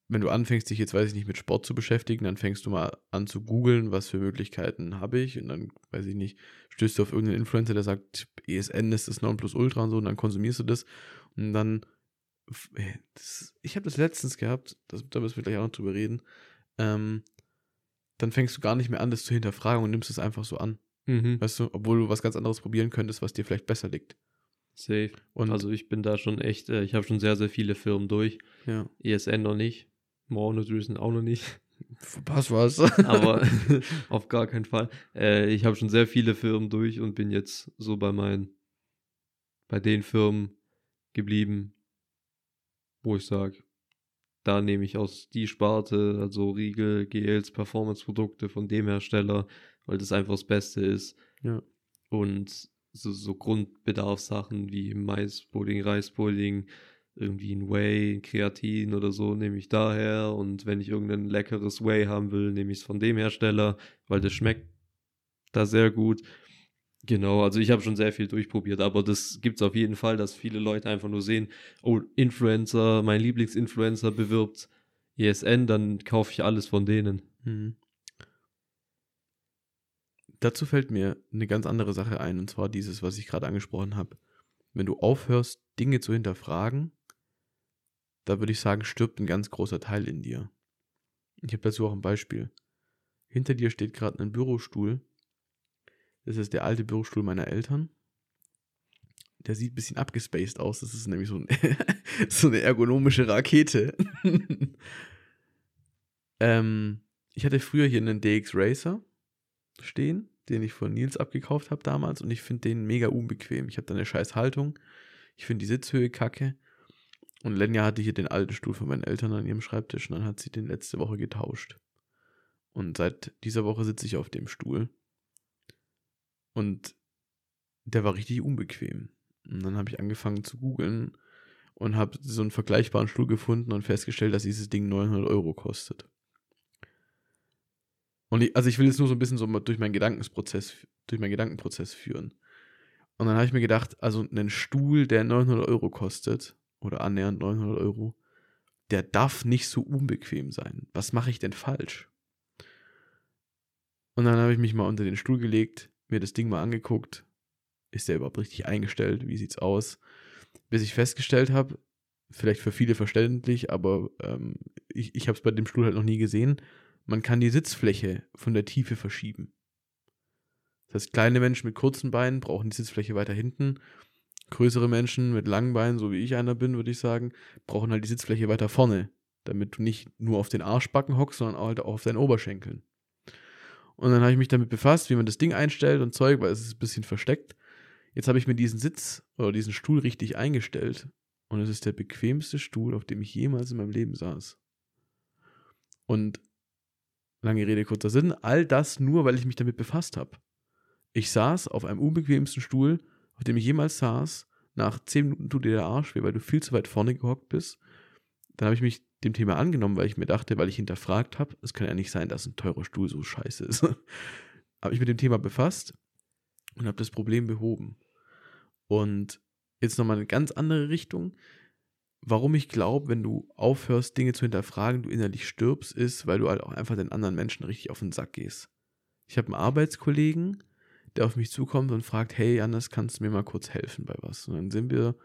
Wenn du anfängst, dich jetzt, weiß ich nicht, mit Sport zu beschäftigen, dann fängst du mal an zu googeln, was für Möglichkeiten habe ich. Und dann, weiß ich nicht, stößt du auf irgendeinen Influencer, der sagt, ESN ist das Nonplusultra und so, und dann konsumierst du das. Und dann, das, ich habe das letztens gehabt, das, da müssen wir gleich auch noch drüber reden. Ähm, dann fängst du gar nicht mehr an, das zu hinterfragen und nimmst es einfach so an. Mhm. Weißt du, obwohl du was ganz anderes probieren könntest, was dir vielleicht besser liegt. Safe. Und also ich bin da schon echt, äh, ich habe schon sehr, sehr viele Firmen durch. Ja. ESN noch nicht. Monodrüsen auch noch nicht. Verpasst was. Aber auf gar keinen Fall. Äh, ich habe schon sehr viele Firmen durch und bin jetzt so bei meinen, bei den Firmen geblieben, wo ich sage, da nehme ich aus die Sparte, also Riegel, Gels, Performance-Produkte von dem Hersteller, weil das einfach das Beste ist. Ja. Und so, so Grundbedarfssachen wie Maispudding, Reispudding, irgendwie ein Whey, ein Kreatin oder so, nehme ich daher. Und wenn ich irgendein leckeres Whey haben will, nehme ich es von dem Hersteller, weil das schmeckt da sehr gut. Genau, also ich habe schon sehr viel durchprobiert, aber das gibt es auf jeden Fall, dass viele Leute einfach nur sehen, oh, Influencer, mein Lieblingsinfluencer bewirbt ESN, dann kaufe ich alles von denen. Mhm. Dazu fällt mir eine ganz andere Sache ein, und zwar dieses, was ich gerade angesprochen habe. Wenn du aufhörst, Dinge zu hinterfragen, da würde ich sagen, stirbt ein ganz großer Teil in dir. Ich habe dazu auch ein Beispiel. Hinter dir steht gerade ein Bürostuhl, das ist der alte Bürostuhl meiner Eltern. Der sieht ein bisschen abgespaced aus. Das ist nämlich so, ein, so eine ergonomische Rakete. ähm, ich hatte früher hier einen DX Racer stehen, den ich von Nils abgekauft habe damals und ich finde den mega unbequem. Ich habe da eine scheiß Haltung. Ich finde die Sitzhöhe kacke. Und Lenja hatte hier den alten Stuhl von meinen Eltern an ihrem Schreibtisch und dann hat sie den letzte Woche getauscht. Und seit dieser Woche sitze ich auf dem Stuhl. Und der war richtig unbequem. Und dann habe ich angefangen zu googeln und habe so einen vergleichbaren Stuhl gefunden und festgestellt, dass dieses Ding 900 Euro kostet. Und ich, also ich will jetzt nur so ein bisschen so durch meinen Gedankenprozess, durch meinen Gedankenprozess führen. Und dann habe ich mir gedacht, also einen Stuhl, der 900 Euro kostet, oder annähernd 900 Euro, der darf nicht so unbequem sein. Was mache ich denn falsch? Und dann habe ich mich mal unter den Stuhl gelegt, mir das Ding mal angeguckt. Ist der überhaupt richtig eingestellt? Wie sieht's aus? Bis ich festgestellt habe, vielleicht für viele verständlich, aber ähm, ich, ich habe es bei dem Stuhl halt noch nie gesehen, man kann die Sitzfläche von der Tiefe verschieben. Das heißt, kleine Menschen mit kurzen Beinen brauchen die Sitzfläche weiter hinten. Größere Menschen mit langen Beinen, so wie ich einer bin, würde ich sagen, brauchen halt die Sitzfläche weiter vorne, damit du nicht nur auf den Arschbacken hockst, sondern auch halt auch auf deinen Oberschenkeln. Und dann habe ich mich damit befasst, wie man das Ding einstellt und Zeug, weil es ist ein bisschen versteckt. Jetzt habe ich mir diesen Sitz oder diesen Stuhl richtig eingestellt. Und es ist der bequemste Stuhl, auf dem ich jemals in meinem Leben saß. Und lange Rede, kurzer Sinn, all das nur, weil ich mich damit befasst habe. Ich saß auf einem unbequemsten Stuhl, auf dem ich jemals saß. Nach zehn Minuten tut dir der Arsch weh, weil du viel zu weit vorne gehockt bist. Dann habe ich mich dem Thema angenommen, weil ich mir dachte, weil ich hinterfragt habe, es kann ja nicht sein, dass ein teurer Stuhl so scheiße ist. habe ich mit dem Thema befasst und habe das Problem behoben. Und jetzt nochmal eine ganz andere Richtung. Warum ich glaube, wenn du aufhörst, Dinge zu hinterfragen, du innerlich stirbst, ist, weil du halt auch einfach den anderen Menschen richtig auf den Sack gehst. Ich habe einen Arbeitskollegen, der auf mich zukommt und fragt, hey Janis, kannst du mir mal kurz helfen bei was? Und dann sind wir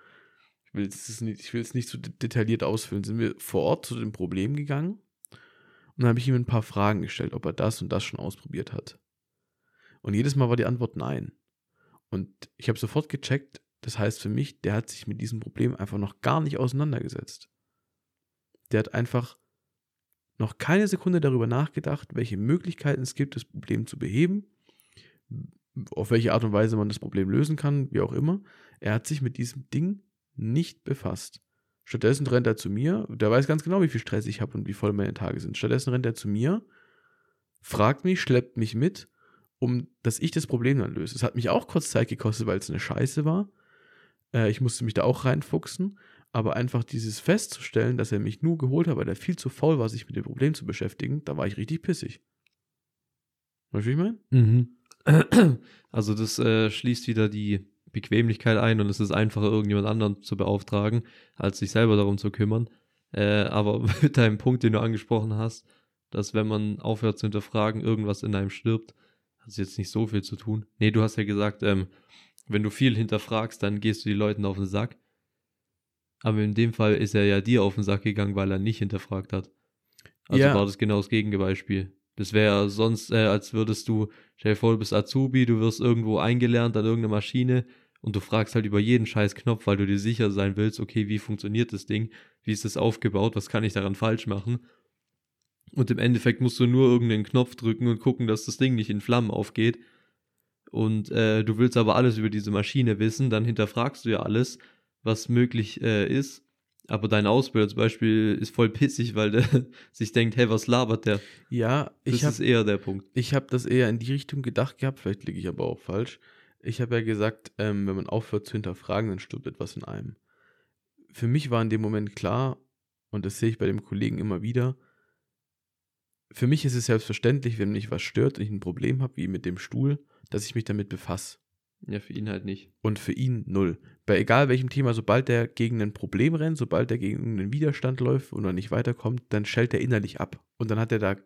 ich will es nicht, nicht so detailliert ausfüllen, sind wir vor Ort zu dem Problem gegangen und dann habe ich ihm ein paar Fragen gestellt, ob er das und das schon ausprobiert hat. Und jedes Mal war die Antwort nein. Und ich habe sofort gecheckt, das heißt für mich, der hat sich mit diesem Problem einfach noch gar nicht auseinandergesetzt. Der hat einfach noch keine Sekunde darüber nachgedacht, welche Möglichkeiten es gibt, das Problem zu beheben, auf welche Art und Weise man das Problem lösen kann, wie auch immer. Er hat sich mit diesem Ding nicht befasst. Stattdessen rennt er zu mir, der weiß ganz genau, wie viel Stress ich habe und wie voll meine Tage sind. Stattdessen rennt er zu mir, fragt mich, schleppt mich mit, um dass ich das Problem dann löse. Es hat mich auch kurz Zeit gekostet, weil es eine Scheiße war. Äh, ich musste mich da auch reinfuchsen. Aber einfach dieses festzustellen, dass er mich nur geholt hat, weil er viel zu faul war, sich mit dem Problem zu beschäftigen, da war ich richtig pissig. Weißt du, wie ich meine? Mhm. Also das äh, schließt wieder die Bequemlichkeit ein und es ist einfacher, irgendjemand anderen zu beauftragen, als sich selber darum zu kümmern. Äh, aber mit deinem Punkt, den du angesprochen hast, dass wenn man aufhört zu hinterfragen, irgendwas in einem stirbt, hat es jetzt nicht so viel zu tun. Nee, du hast ja gesagt, ähm, wenn du viel hinterfragst, dann gehst du die Leuten auf den Sack. Aber in dem Fall ist er ja dir auf den Sack gegangen, weil er nicht hinterfragt hat. Also ja. war das genau das Gegenbeispiel. Das wäre sonst, äh, als würdest du, stell dir vor, du bist Azubi, du wirst irgendwo eingelernt an irgendeiner Maschine und du fragst halt über jeden scheiß Knopf, weil du dir sicher sein willst, okay, wie funktioniert das Ding? Wie ist das aufgebaut? Was kann ich daran falsch machen? Und im Endeffekt musst du nur irgendeinen Knopf drücken und gucken, dass das Ding nicht in Flammen aufgeht. Und äh, du willst aber alles über diese Maschine wissen, dann hinterfragst du ja alles was möglich äh, ist. Aber dein Ausbilder zum Beispiel ist voll pissig, weil der sich denkt, hey, was labert der? Ja, ich das ist eher der Punkt. Ich habe das eher in die Richtung gedacht gehabt, vielleicht liege ich aber auch falsch. Ich habe ja gesagt, ähm, wenn man aufhört zu hinterfragen, dann stirbt etwas in einem. Für mich war in dem Moment klar, und das sehe ich bei dem Kollegen immer wieder, für mich ist es selbstverständlich, wenn mich was stört und ich ein Problem habe, wie mit dem Stuhl, dass ich mich damit befasse. Ja, für ihn halt nicht. Und für ihn null. Bei egal welchem Thema, sobald der gegen ein Problem rennt, sobald der gegen einen Widerstand läuft und er nicht weiterkommt, dann stellt er innerlich ab. Und dann hat er da,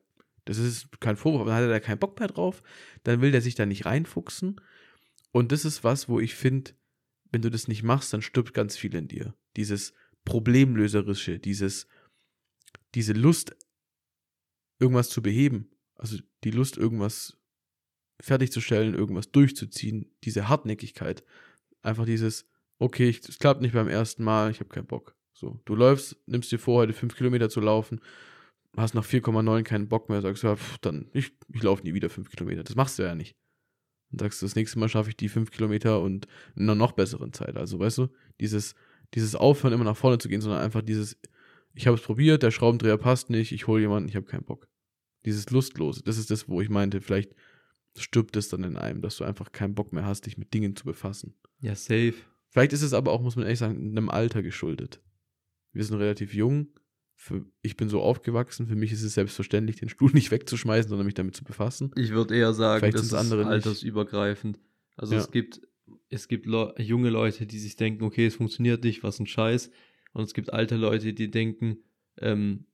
das ist kein Vorwurf, aber dann hat er da keinen Bock mehr drauf, dann will der sich da nicht reinfuchsen. Und das ist was, wo ich finde, wenn du das nicht machst, dann stirbt ganz viel in dir. Dieses Problemlöserische, dieses, diese Lust, irgendwas zu beheben. Also die Lust, irgendwas fertigzustellen, irgendwas durchzuziehen, diese Hartnäckigkeit. Einfach dieses, okay, es klappt nicht beim ersten Mal, ich habe keinen Bock. So, du läufst, nimmst dir vor, heute fünf Kilometer zu laufen, hast nach 4,9 keinen Bock mehr, sagst ja, pff, dann, ich, ich laufe nie wieder fünf Kilometer. Das machst du ja nicht. Dann sagst du, das nächste Mal schaffe ich die fünf Kilometer und in einer noch besseren Zeit. Also, weißt du, dieses, dieses Aufhören, immer nach vorne zu gehen, sondern einfach dieses, ich habe es probiert, der Schraubendreher passt nicht, ich hole jemanden, ich habe keinen Bock. Dieses Lustlose, das ist das, wo ich meinte, vielleicht stirbt es dann in einem, dass du einfach keinen Bock mehr hast, dich mit Dingen zu befassen. Ja, safe. Vielleicht ist es aber auch, muss man ehrlich sagen, einem Alter geschuldet. Wir sind relativ jung. Für, ich bin so aufgewachsen, für mich ist es selbstverständlich, den Stuhl nicht wegzuschmeißen, sondern mich damit zu befassen. Ich würde eher sagen, Vielleicht das ist andere altersübergreifend. Also ja. es gibt, es gibt Le junge Leute, die sich denken, okay, es funktioniert nicht, was ein Scheiß. Und es gibt alte Leute, die denken, ähm,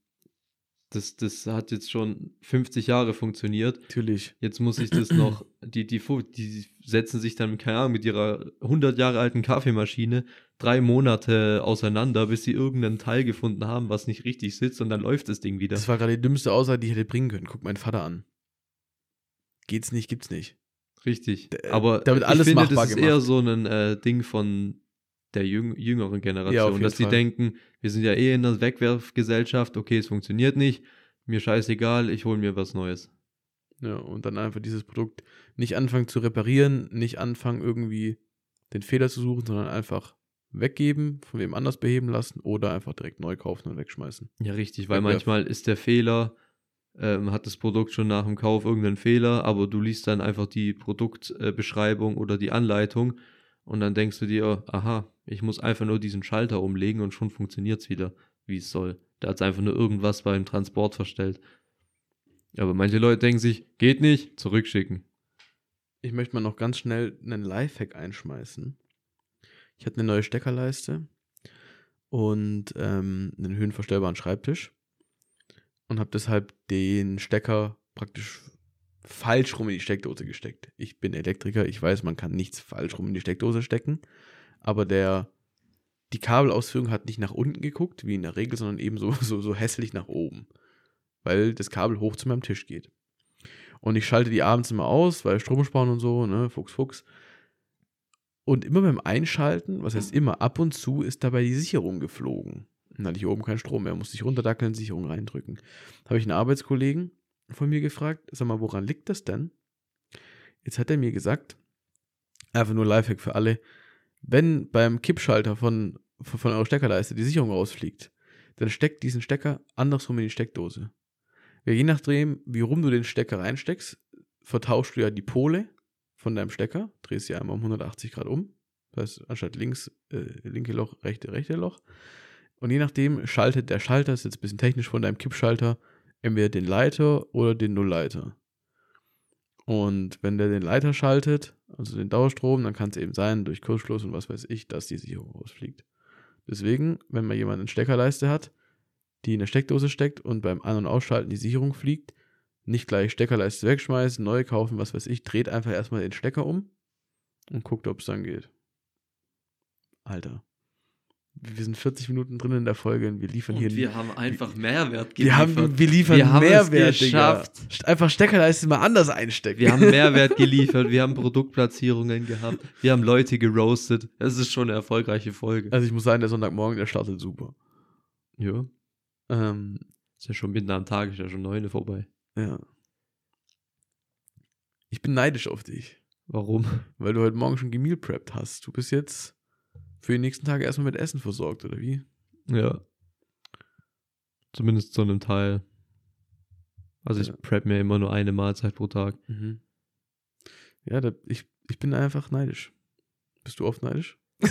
das, das hat jetzt schon 50 Jahre funktioniert. Natürlich. Jetzt muss ich das noch, die, die, die setzen sich dann, keine Ahnung, mit ihrer 100 Jahre alten Kaffeemaschine drei Monate auseinander, bis sie irgendeinen Teil gefunden haben, was nicht richtig sitzt und dann läuft das Ding wieder. Das war gerade die dümmste Aussage, die ich hätte bringen können. Guck meinen Vater an. Geht's nicht, gibt's nicht. Richtig. Aber damit alles ich finde, das ist gemacht. eher so ein äh, Ding von der jüng jüngeren Generation, ja, dass sie denken, wir sind ja eh in der Wegwerfgesellschaft, okay, es funktioniert nicht, mir scheißegal, ich hole mir was Neues. Ja, und dann einfach dieses Produkt nicht anfangen zu reparieren, nicht anfangen irgendwie den Fehler zu suchen, sondern einfach weggeben, von wem anders beheben lassen oder einfach direkt neu kaufen und wegschmeißen. Ja, richtig, weil Wegwerf. manchmal ist der Fehler, ähm, hat das Produkt schon nach dem Kauf irgendeinen Fehler, aber du liest dann einfach die Produktbeschreibung äh, oder die Anleitung und dann denkst du dir, aha, ich muss einfach nur diesen Schalter umlegen und schon funktioniert es wieder, wie es soll. Der hat einfach nur irgendwas beim Transport verstellt. Aber manche Leute denken sich, geht nicht, zurückschicken. Ich möchte mal noch ganz schnell einen Lifehack einschmeißen. Ich hatte eine neue Steckerleiste und ähm, einen höhenverstellbaren Schreibtisch und habe deshalb den Stecker praktisch falsch rum in die Steckdose gesteckt. Ich bin Elektriker, ich weiß, man kann nichts falsch rum in die Steckdose stecken, aber der die Kabelausführung hat nicht nach unten geguckt, wie in der Regel, sondern eben so, so, so hässlich nach oben. Weil das Kabel hoch zu meinem Tisch geht. Und ich schalte die abends immer aus, weil Strom sparen und so, ne, Fuchs, Fuchs. Und immer beim Einschalten, was heißt immer, ab und zu ist dabei die Sicherung geflogen. Dann hatte ich oben keinen Strom mehr, musste ich runterdackeln, Sicherung reindrücken. Habe ich einen Arbeitskollegen von mir gefragt, sag mal, woran liegt das denn? Jetzt hat er mir gesagt, einfach nur Lifehack für alle, wenn beim Kippschalter von, von, von eurer Steckerleiste die Sicherung rausfliegt, dann steckt diesen Stecker andersrum in die Steckdose. Ja, je nachdem, wie rum du den Stecker reinsteckst, vertauschst du ja die Pole von deinem Stecker, drehst sie einmal um 180 Grad um. Das heißt, anstatt links, äh, linke Loch, rechte, rechte Loch. Und je nachdem schaltet der Schalter, das ist jetzt ein bisschen technisch von deinem Kippschalter, entweder den Leiter oder den Nullleiter. Und wenn der den Leiter schaltet, also den Dauerstrom, dann kann es eben sein, durch Kurzschluss und was weiß ich, dass die Sicherung rausfliegt. Deswegen, wenn man jemand eine Steckerleiste hat, die in der Steckdose steckt und beim An- und Ausschalten die Sicherung fliegt, nicht gleich Steckerleiste wegschmeißen, neu kaufen, was weiß ich, dreht einfach erstmal den Stecker um und guckt, ob es dann geht. Alter wir sind 40 Minuten drin in der Folge und wir liefern und hier. Wir haben einfach Mehrwert geliefert. Wir, haben, wir liefern wir haben Mehrwert, es geschafft. Digga. Einfach Steckerleiste mal anders einstecken. Wir haben Mehrwert geliefert, wir haben Produktplatzierungen gehabt, wir haben Leute geroastet. Es ist schon eine erfolgreiche Folge. Also ich muss sagen, der Sonntagmorgen, der startet super. Ja. Ähm, ist ja schon mitten am Tag, ist ja schon neune vorbei. Ja. Ich bin neidisch auf dich. Warum? Weil du heute Morgen schon gemeal prepped hast. Du bist jetzt für die nächsten Tage erstmal mit Essen versorgt, oder wie? Ja. Zumindest zu einem Teil. Also ich prep mir immer nur eine Mahlzeit pro Tag. Mhm. Ja, da, ich, ich bin einfach neidisch. Bist du oft neidisch?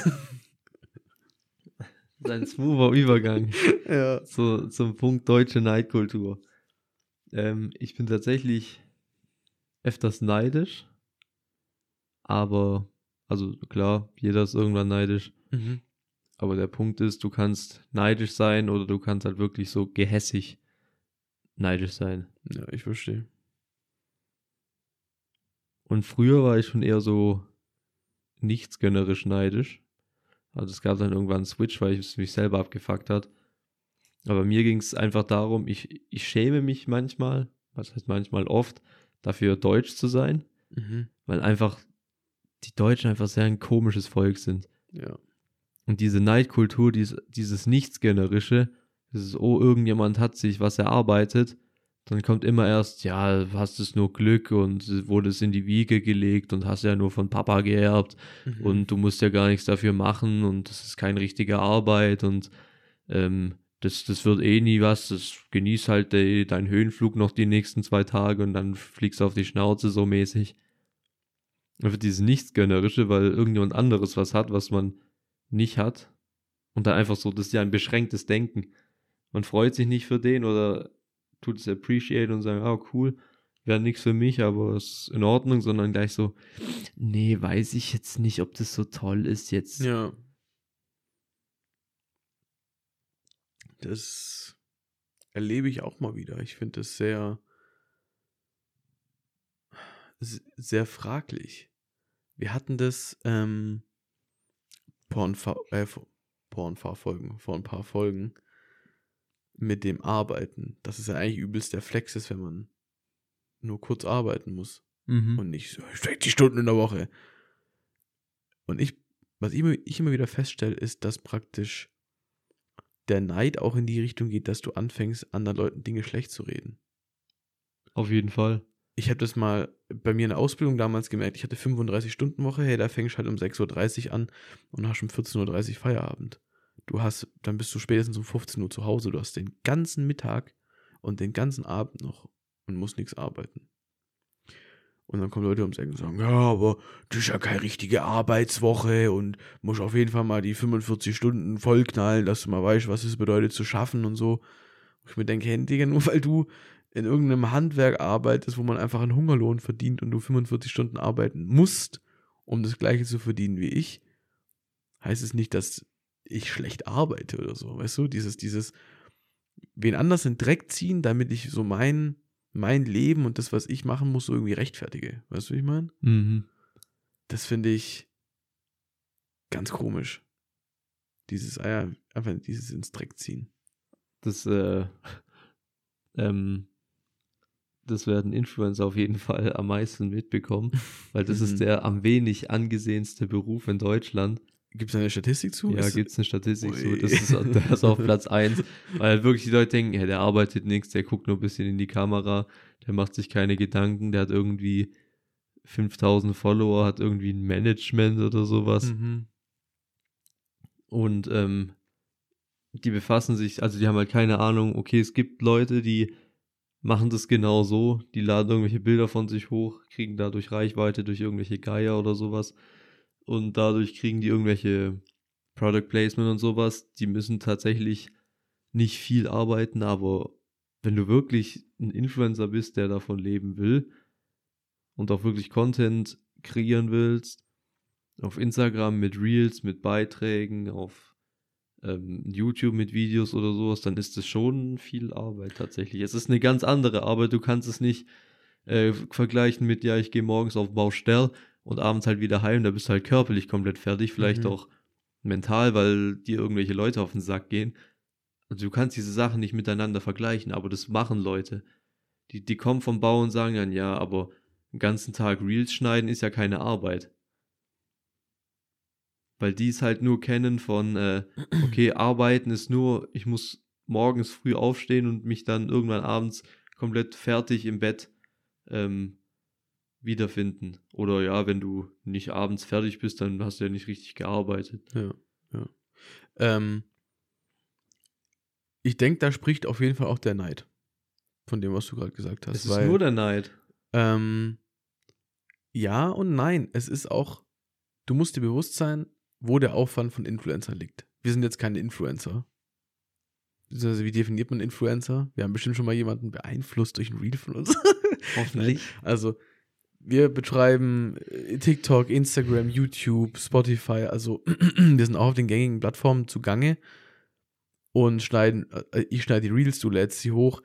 Ein smoother Übergang. ja. So, zum Punkt deutsche Neidkultur. Ähm, ich bin tatsächlich öfters neidisch, aber, also klar, jeder ist irgendwann neidisch. Mhm. Aber der Punkt ist, du kannst neidisch sein oder du kannst halt wirklich so gehässig neidisch sein. Ja, ich verstehe. Und früher war ich schon eher so nichtsgönnerisch neidisch. Also es gab dann irgendwann einen Switch, weil es mich selber abgefuckt hat. Aber mir ging es einfach darum, ich, ich schäme mich manchmal, was heißt manchmal oft, dafür deutsch zu sein. Mhm. Weil einfach die Deutschen einfach sehr ein komisches Volk sind. Ja. Und diese Neidkultur, dieses, dieses Nichtsgenerische, dieses, oh, irgendjemand hat sich was erarbeitet, dann kommt immer erst, ja, hast es nur Glück und wurde es in die Wiege gelegt und hast ja nur von Papa geerbt mhm. und du musst ja gar nichts dafür machen und das ist keine richtige Arbeit und ähm, das, das wird eh nie was, das genieß halt de, deinen Höhenflug noch die nächsten zwei Tage und dann fliegst du auf die Schnauze so mäßig. Einfach dieses Nichtsgönnerische, weil irgendjemand anderes was hat, was man nicht hat. Und dann einfach so, das ist ja ein beschränktes Denken. Man freut sich nicht für den oder tut es appreciate und sagt, oh cool, wäre nichts für mich, aber ist in Ordnung, sondern gleich so, nee, weiß ich jetzt nicht, ob das so toll ist jetzt. Ja. Das erlebe ich auch mal wieder. Ich finde das sehr, sehr fraglich. Wir hatten das, ähm, Porn, äh, Pornfahrfolgen, vor ein paar Folgen mit dem Arbeiten, dass es ja eigentlich übelst der Flex ist, wenn man nur kurz arbeiten muss mhm. und nicht so 60 Stunden in der Woche. Und ich, was ich immer, ich immer wieder feststelle, ist, dass praktisch der Neid auch in die Richtung geht, dass du anfängst, anderen Leuten Dinge schlecht zu reden. Auf jeden Fall ich habe das mal bei mir in der Ausbildung damals gemerkt, ich hatte 35-Stunden-Woche, hey, da fängst du halt um 6.30 Uhr an und hast um 14.30 Uhr Feierabend. Du hast, dann bist du spätestens um 15 Uhr zu Hause, du hast den ganzen Mittag und den ganzen Abend noch und musst nichts arbeiten. Und dann kommen Leute ums Eck und sagen, ja, aber das ist ja keine richtige Arbeitswoche und musst auf jeden Fall mal die 45 Stunden vollknallen, dass du mal weißt, was es bedeutet zu schaffen und so. Und ich mir denke, hey, Digga, nur weil du in irgendeinem Handwerk arbeitest, wo man einfach einen Hungerlohn verdient und du 45 Stunden arbeiten musst, um das gleiche zu verdienen wie ich, heißt es nicht, dass ich schlecht arbeite oder so. Weißt du, dieses, dieses, wen anders in Dreck ziehen, damit ich so mein, mein Leben und das, was ich machen muss, so irgendwie rechtfertige. Weißt du, wie ich meine? Mhm. Das finde ich ganz komisch. Dieses Eier, einfach dieses ins Dreck ziehen. Das, äh, ähm, das werden Influencer auf jeden Fall am meisten mitbekommen, weil das ist mhm. der am wenig angesehenste Beruf in Deutschland. Gibt es eine Statistik zu? Ja, gibt es eine Statistik Ui. zu. Das ist, das ist auf Platz 1. Weil wirklich die Leute denken, ja, der arbeitet nichts, der guckt nur ein bisschen in die Kamera, der macht sich keine Gedanken, der hat irgendwie 5000 Follower, hat irgendwie ein Management oder sowas. Mhm. Und ähm, die befassen sich, also die haben halt keine Ahnung, okay, es gibt Leute, die machen das genau so, die laden irgendwelche Bilder von sich hoch, kriegen dadurch Reichweite durch irgendwelche Geier oder sowas. Und dadurch kriegen die irgendwelche Product Placement und sowas, die müssen tatsächlich nicht viel arbeiten, aber wenn du wirklich ein Influencer bist, der davon leben will und auch wirklich Content kreieren willst, auf Instagram mit Reels, mit Beiträgen, auf ähm, YouTube mit Videos oder sowas, dann ist es schon viel Arbeit tatsächlich. Es ist eine ganz andere Arbeit. Du kannst es nicht äh, vergleichen mit, ja, ich gehe morgens auf Baustelle und abends halt wieder heim. Da bist du halt körperlich komplett fertig, vielleicht mhm. auch mental, weil dir irgendwelche Leute auf den Sack gehen. Also du kannst diese Sachen nicht miteinander vergleichen, aber das machen Leute. Die, die kommen vom Bau und sagen dann, ja, aber den ganzen Tag Reels schneiden ist ja keine Arbeit weil die es halt nur kennen von, äh, okay, arbeiten ist nur, ich muss morgens früh aufstehen und mich dann irgendwann abends komplett fertig im Bett ähm, wiederfinden. Oder ja, wenn du nicht abends fertig bist, dann hast du ja nicht richtig gearbeitet. Ja, ja. Ähm, ich denke, da spricht auf jeden Fall auch der Neid. Von dem, was du gerade gesagt hast. Es ist weil, nur der Neid. Ähm, ja und nein. Es ist auch, du musst dir bewusst sein, wo der Aufwand von Influencer liegt. Wir sind jetzt keine Influencer. Also wie definiert man Influencer? Wir haben bestimmt schon mal jemanden beeinflusst durch ein Reel von uns. Hoffentlich. also, wir betreiben äh, TikTok, Instagram, YouTube, Spotify. Also, wir sind auch auf den gängigen Plattformen zugange und schneiden, äh, ich schneide die Reels, du lädst sie hoch.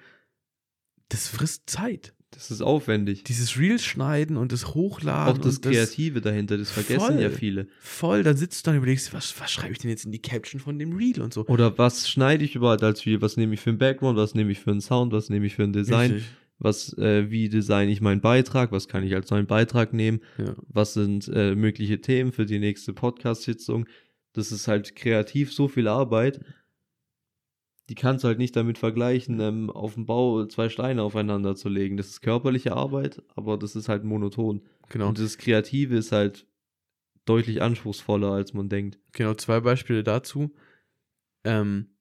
Das frisst Zeit. Das ist aufwendig. Dieses Reels schneiden und das Hochladen. Auch das Kreative das dahinter, das vergessen voll, ja viele. Voll, dann sitzt du dann und überlegst, was, was schreibe ich denn jetzt in die Caption von dem Reel und so. Oder was schneide ich überhaupt als Reel? Was nehme ich für einen Background? Was nehme ich für einen Sound? Was nehme ich für ein Design? Richtig. Was, äh, wie design ich meinen Beitrag? Was kann ich als neuen Beitrag nehmen? Ja. Was sind äh, mögliche Themen für die nächste Podcast-Sitzung? Das ist halt kreativ so viel Arbeit die kannst du halt nicht damit vergleichen, ähm, auf dem Bau zwei Steine aufeinander zu legen. Das ist körperliche Arbeit, aber das ist halt monoton. Genau. Und das Kreative ist halt deutlich anspruchsvoller, als man denkt. Genau, zwei Beispiele dazu. Ähm,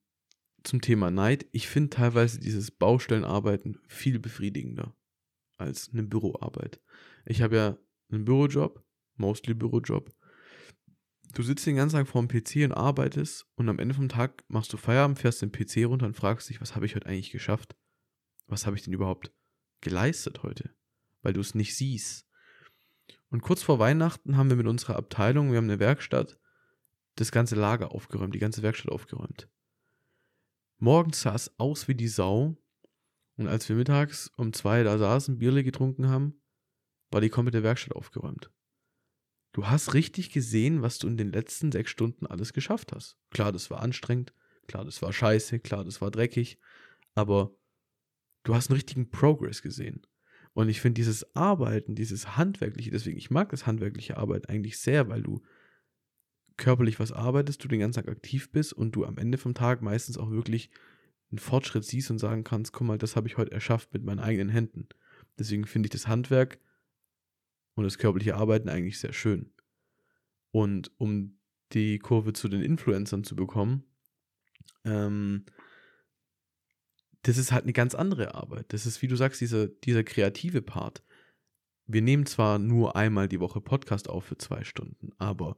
zum Thema Neid. Ich finde teilweise dieses Baustellenarbeiten viel befriedigender als eine Büroarbeit. Ich habe ja einen Bürojob, mostly Bürojob. Du sitzt den ganzen Tag vor dem PC und arbeitest und am Ende vom Tag machst du Feierabend, fährst den PC runter und fragst dich, was habe ich heute eigentlich geschafft? Was habe ich denn überhaupt geleistet heute? Weil du es nicht siehst. Und kurz vor Weihnachten haben wir mit unserer Abteilung, wir haben eine Werkstatt, das ganze Lager aufgeräumt, die ganze Werkstatt aufgeräumt. Morgens sah es aus wie die Sau. Und als wir mittags um zwei da saßen, Bierle getrunken haben, war die komplette Werkstatt aufgeräumt. Du hast richtig gesehen, was du in den letzten sechs Stunden alles geschafft hast. Klar, das war anstrengend, klar, das war scheiße, klar, das war dreckig, aber du hast einen richtigen Progress gesehen. Und ich finde dieses Arbeiten, dieses handwerkliche, deswegen, ich mag das handwerkliche Arbeit eigentlich sehr, weil du körperlich was arbeitest, du den ganzen Tag aktiv bist und du am Ende vom Tag meistens auch wirklich einen Fortschritt siehst und sagen kannst, guck mal, das habe ich heute erschafft mit meinen eigenen Händen. Deswegen finde ich das Handwerk und das körperliche Arbeiten eigentlich sehr schön. Und um die Kurve zu den Influencern zu bekommen, ähm, das ist halt eine ganz andere Arbeit. Das ist, wie du sagst, dieser, dieser kreative Part. Wir nehmen zwar nur einmal die Woche Podcast auf für zwei Stunden, aber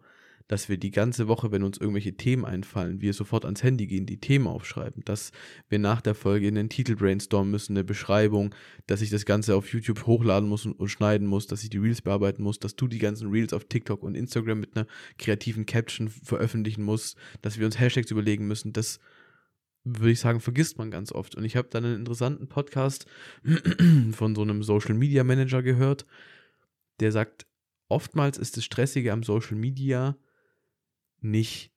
dass wir die ganze Woche, wenn uns irgendwelche Themen einfallen, wir sofort ans Handy gehen, die Themen aufschreiben, dass wir nach der Folge in den Titel brainstormen müssen, eine Beschreibung, dass ich das Ganze auf YouTube hochladen muss und, und, schneiden muss, dass ich die Reels bearbeiten muss, dass du die ganzen Reels auf TikTok und Instagram mit einer kreativen Caption veröffentlichen musst, dass wir uns Hashtags überlegen müssen, das würde ich sagen, vergisst man ganz oft. Und ich habe dann einen interessanten Podcast von so einem Social Media Manager gehört, der sagt, oftmals ist das Stressige am Social Media, nicht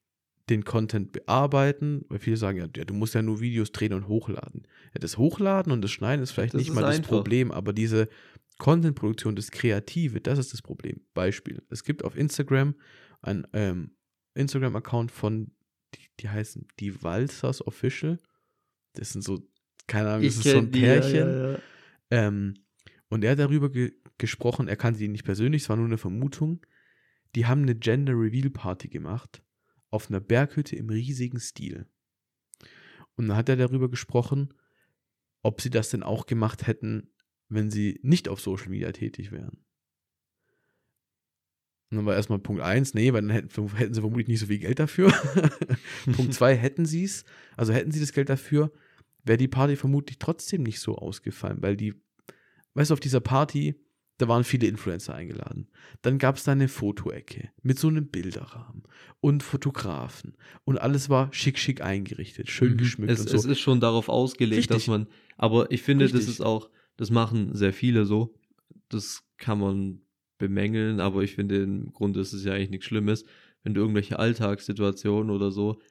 den Content bearbeiten, weil viele sagen ja, du musst ja nur Videos drehen und hochladen. Ja, das Hochladen und das Schneiden ist vielleicht das nicht ist mal das Problem, aber diese Content-Produktion, das Kreative, das ist das Problem. Beispiel: Es gibt auf Instagram ein ähm, Instagram-Account von, die, die heißen die Walzers Official. Das sind so, keine Ahnung, das ich ist so ein Pärchen. Die, ja, ja. Ähm, und er hat darüber ge gesprochen, er kannte die nicht persönlich, es war nur eine Vermutung. Die haben eine Gender Reveal Party gemacht auf einer Berghütte im riesigen Stil. Und dann hat er darüber gesprochen, ob sie das denn auch gemacht hätten, wenn sie nicht auf Social Media tätig wären. Und dann war erstmal Punkt 1, nee, weil dann hätten, hätten, sie vermutlich nicht so viel Geld dafür. Punkt 2, hätten sie es, also hätten sie das Geld dafür, wäre die Party vermutlich trotzdem nicht so ausgefallen, weil die weißt du, auf dieser Party, da waren viele Influencer eingeladen. Dann gab es da eine Fotoecke mit so einem Bilderrahmen und Fotografen und alles war schick, schick eingerichtet, schön mhm. geschmückt es, und so. Es ist schon darauf ausgelegt, Richtig. dass man, aber ich finde, Richtig. das ist auch, das machen sehr viele so. Das kann man bemängeln, aber ich finde, im Grunde ist es ja eigentlich nichts Schlimmes, wenn du irgendwelche Alltagssituationen oder so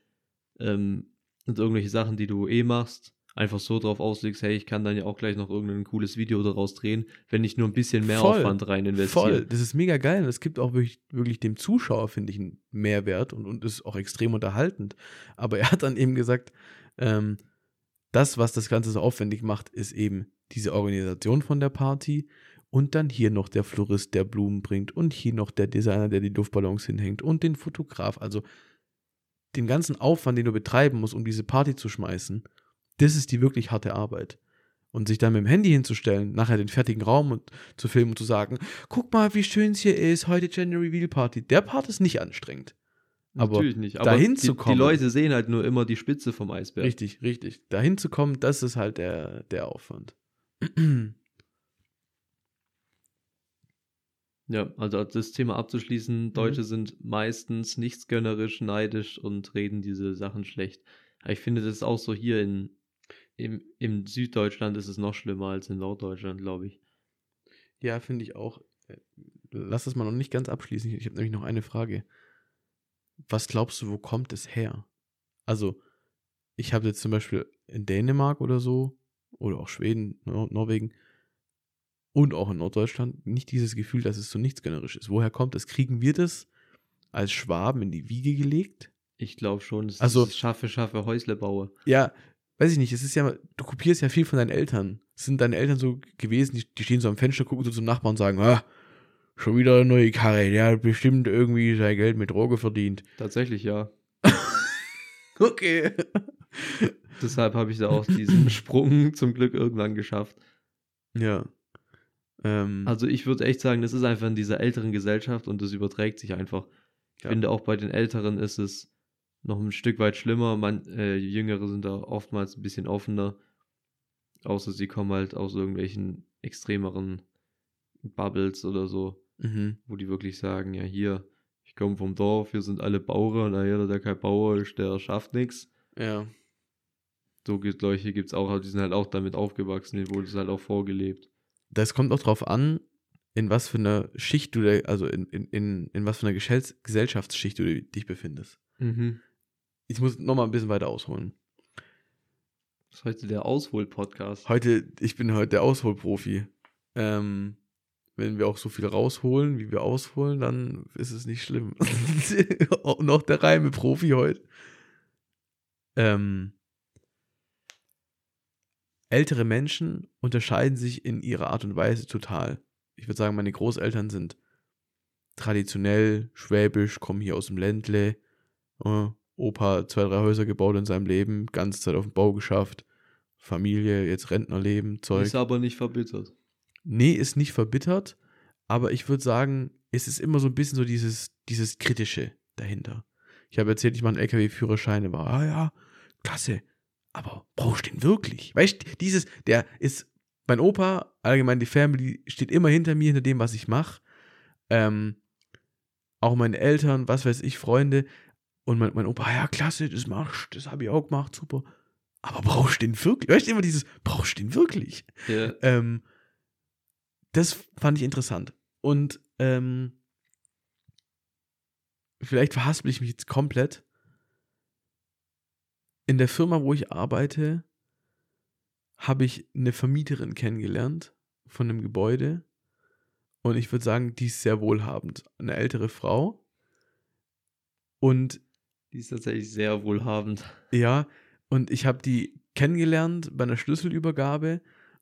ähm, und irgendwelche Sachen, die du eh machst, einfach so drauf auslegst, hey, ich kann dann ja auch gleich noch irgendein cooles Video daraus drehen, wenn ich nur ein bisschen mehr voll, Aufwand rein investiere. Voll, das ist mega geil. Es gibt auch wirklich, wirklich dem Zuschauer, finde ich, einen Mehrwert und, und ist auch extrem unterhaltend. Aber er hat dann eben gesagt, ähm, das, was das Ganze so aufwendig macht, ist eben diese Organisation von der Party und dann hier noch der Florist, der Blumen bringt und hier noch der Designer, der die Luftballons hinhängt und den Fotograf. Also den ganzen Aufwand, den du betreiben musst, um diese Party zu schmeißen das ist die wirklich harte Arbeit. Und sich dann mit dem Handy hinzustellen, nachher den fertigen Raum und zu filmen und zu sagen, guck mal, wie schön es hier ist, heute Gender Reveal Party. Der Part ist nicht anstrengend. Aber Natürlich nicht. Aber dahin die, zu kommen. Die Leute sehen halt nur immer die Spitze vom Eisberg. Richtig, richtig. Dahin zu kommen, das ist halt der, der Aufwand. Ja, also das Thema abzuschließen, mhm. Deutsche mhm. sind meistens nichtsgönnerisch, neidisch und reden diese Sachen schlecht. ich finde, das ist auch so hier in, im, im Süddeutschland ist es noch schlimmer als in Norddeutschland, glaube ich. Ja, finde ich auch. Äh, lass das mal noch nicht ganz abschließen. Ich habe nämlich noch eine Frage. Was glaubst du, wo kommt es her? Also, ich habe jetzt zum Beispiel in Dänemark oder so, oder auch Schweden, Nor Norwegen und auch in Norddeutschland nicht dieses Gefühl, dass es so nichtsgönnerisch ist. Woher kommt es? Kriegen wir das als Schwaben in die Wiege gelegt? Ich glaube schon, dass also, ist schaffe, schaffe Häusle baue. Ja, weiß ich nicht, es ist ja, du kopierst ja viel von deinen Eltern. Sind deine Eltern so gewesen, die, die stehen so am Fenster, gucken so zum Nachbarn und sagen, ah, schon wieder eine neue Karre, der hat bestimmt irgendwie sein Geld mit Droge verdient. Tatsächlich, ja. okay. Deshalb habe ich da auch diesen Sprung zum Glück irgendwann geschafft. Ja. Ähm, also ich würde echt sagen, das ist einfach in dieser älteren Gesellschaft und das überträgt sich einfach. Ich ja. finde auch bei den Älteren ist es noch ein Stück weit schlimmer. Man, äh, Jüngere sind da oftmals ein bisschen offener. Außer sie kommen halt aus irgendwelchen extremeren Bubbles oder so, mhm. wo die wirklich sagen, ja hier, ich komme vom Dorf, wir sind alle Bauern, na jeder, der kein Bauer ist, der schafft nichts. Ja. So Leute gibt es auch, die sind halt auch damit aufgewachsen, denen wurde es halt auch vorgelebt. Das kommt auch drauf an, in was für einer Schicht du, also in, in, in, in was für einer Gesellschaftsschicht du dich befindest. Mhm ich muss noch mal ein bisschen weiter ausholen. Das ist heute der Aushol-Podcast. Heute, ich bin heute der Ausholprofi. Ähm, wenn wir auch so viel rausholen, wie wir ausholen, dann ist es nicht schlimm. auch noch der Reime-Profi heute. Ähm, ältere Menschen unterscheiden sich in ihrer Art und Weise total. Ich würde sagen, meine Großeltern sind traditionell schwäbisch, kommen hier aus dem Ländle, äh, Opa zwei, drei Häuser gebaut in seinem Leben, ganze Zeit auf dem Bau geschafft, Familie, jetzt Rentnerleben, Zeug. Ist aber nicht verbittert. Nee, ist nicht verbittert, aber ich würde sagen, es ist immer so ein bisschen so dieses, dieses Kritische dahinter. Ich habe erzählt, ich mache einen LKW-Führerschein, war, ah ja, klasse, aber brauchst du den wirklich? Weißt du, dieses, der ist, mein Opa, allgemein die Family, steht immer hinter mir, hinter dem, was ich mache. Ähm, auch meine Eltern, was weiß ich, Freunde, und mein, mein Opa, ja, klasse, das machst das habe ich auch gemacht, super. Aber brauchst du den wirklich? Weißt du immer dieses, brauchst du den wirklich? Ja. Ähm, das fand ich interessant. Und ähm, vielleicht verhaspel ich mich jetzt komplett, in der Firma, wo ich arbeite, habe ich eine Vermieterin kennengelernt von einem Gebäude. Und ich würde sagen, die ist sehr wohlhabend. Eine ältere Frau. Und die ist tatsächlich sehr wohlhabend. Ja, und ich habe die kennengelernt bei einer Schlüsselübergabe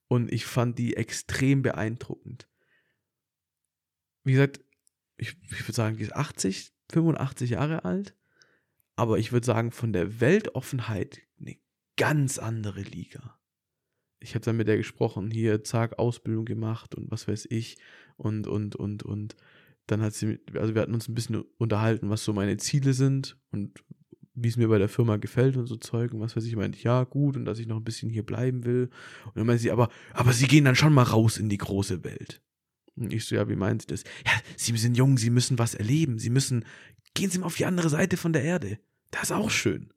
und ich fand die extrem beeindruckend. Wie gesagt, ich, ich würde sagen, die ist 80, 85 Jahre alt, aber ich würde sagen, von der Weltoffenheit eine ganz andere Liga. Ich habe dann mit der gesprochen, hier, zack, Ausbildung gemacht und was weiß ich und, und, und, und dann hat sie, also wir hatten uns ein bisschen unterhalten, was so meine Ziele sind und wie es mir bei der Firma gefällt und so Zeug und was weiß ich, meinte ich, ja, gut, und dass ich noch ein bisschen hier bleiben will. Und dann meinte sie, aber, aber sie gehen dann schon mal raus in die große Welt. Und ich so, ja, wie meint sie das? Ja, sie sind jung, sie müssen was erleben, sie müssen, gehen sie mal auf die andere Seite von der Erde. Das ist auch schön.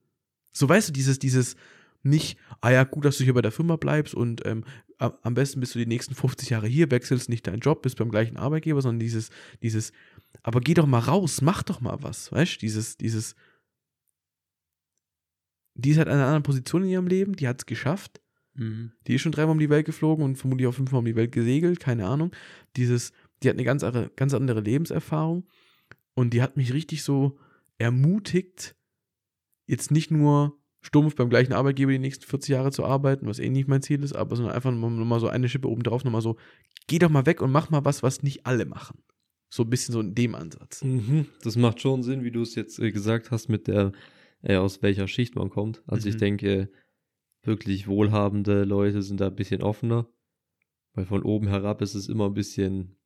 So weißt du, dieses, dieses, nicht, ah ja, gut, dass du hier bei der Firma bleibst und ähm, am besten bist du die nächsten 50 Jahre hier, wechselst nicht deinen Job, bist beim gleichen Arbeitgeber, sondern dieses, dieses, aber geh doch mal raus, mach doch mal was, weißt du, dieses, dieses, die ist halt in einer anderen Position in ihrem Leben, die hat es geschafft, mhm. die ist schon dreimal um die Welt geflogen und vermutlich auch fünfmal um die Welt gesegelt, keine Ahnung, dieses, die hat eine ganz, ganz andere Lebenserfahrung und die hat mich richtig so ermutigt, jetzt nicht nur stumpf beim gleichen Arbeitgeber die nächsten 40 Jahre zu arbeiten, was eh nicht mein Ziel ist, aber sondern einfach nochmal so eine Schippe oben drauf, nochmal so, geh doch mal weg und mach mal was, was nicht alle machen. So ein bisschen so in dem Ansatz. Mhm, das macht schon Sinn, wie du es jetzt äh, gesagt hast, mit der, äh, aus welcher Schicht man kommt. Also mhm. ich denke, wirklich wohlhabende Leute sind da ein bisschen offener, weil von oben herab ist es immer ein bisschen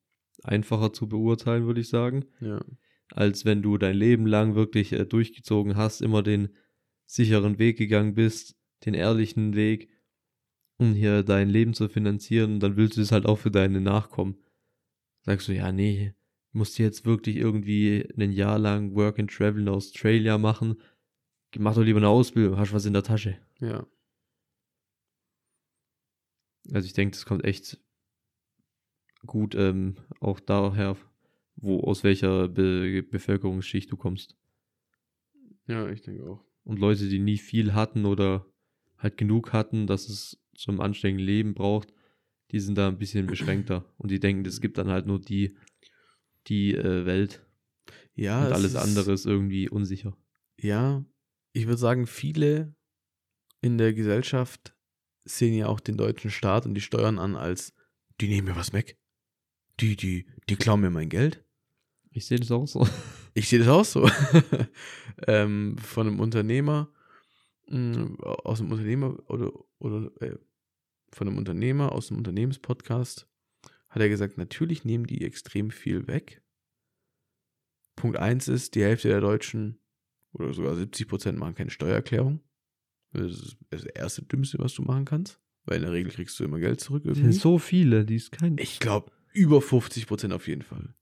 einfacher zu beurteilen, würde ich sagen. Ja. Als wenn du dein Leben lang wirklich äh, durchgezogen hast, immer den sicheren Weg gegangen bist, den ehrlichen Weg, um hier dein Leben zu finanzieren, dann willst du es halt auch für deine Nachkommen. Sagst du, ja, nee, musst du jetzt wirklich irgendwie ein Jahr lang Work and Travel in Australia machen. Mach doch lieber eine Ausbildung, hast was in der Tasche. Ja. Also ich denke, das kommt echt gut ähm, auch daher, wo aus welcher Be Bevölkerungsschicht du kommst. Ja, ich denke auch und Leute, die nie viel hatten oder halt genug hatten, dass es zum anständigen Leben braucht, die sind da ein bisschen beschränkter und die denken, es gibt dann halt nur die, die äh, Welt. Ja. Und alles ist, andere ist irgendwie unsicher. Ja, ich würde sagen, viele in der Gesellschaft sehen ja auch den deutschen Staat und die Steuern an als, die nehmen mir was weg. Die, die, die klauen mir mein Geld. Ich sehe das auch so. Ich sehe das auch so. ähm, von einem Unternehmer, mh, mm, aus einem Unternehmer oder, oder äh, von einem Unternehmer aus einem Unternehmenspodcast hat er gesagt, natürlich nehmen die extrem viel weg. Punkt 1 ist, die Hälfte der Deutschen oder sogar 70 Prozent machen keine Steuererklärung. Das ist das erste Dümmste, was du machen kannst. Weil in der Regel kriegst du immer Geld zurück. Irgendwie. sind so viele, die ist kein. Ich glaube, über 50 Prozent auf jeden Fall.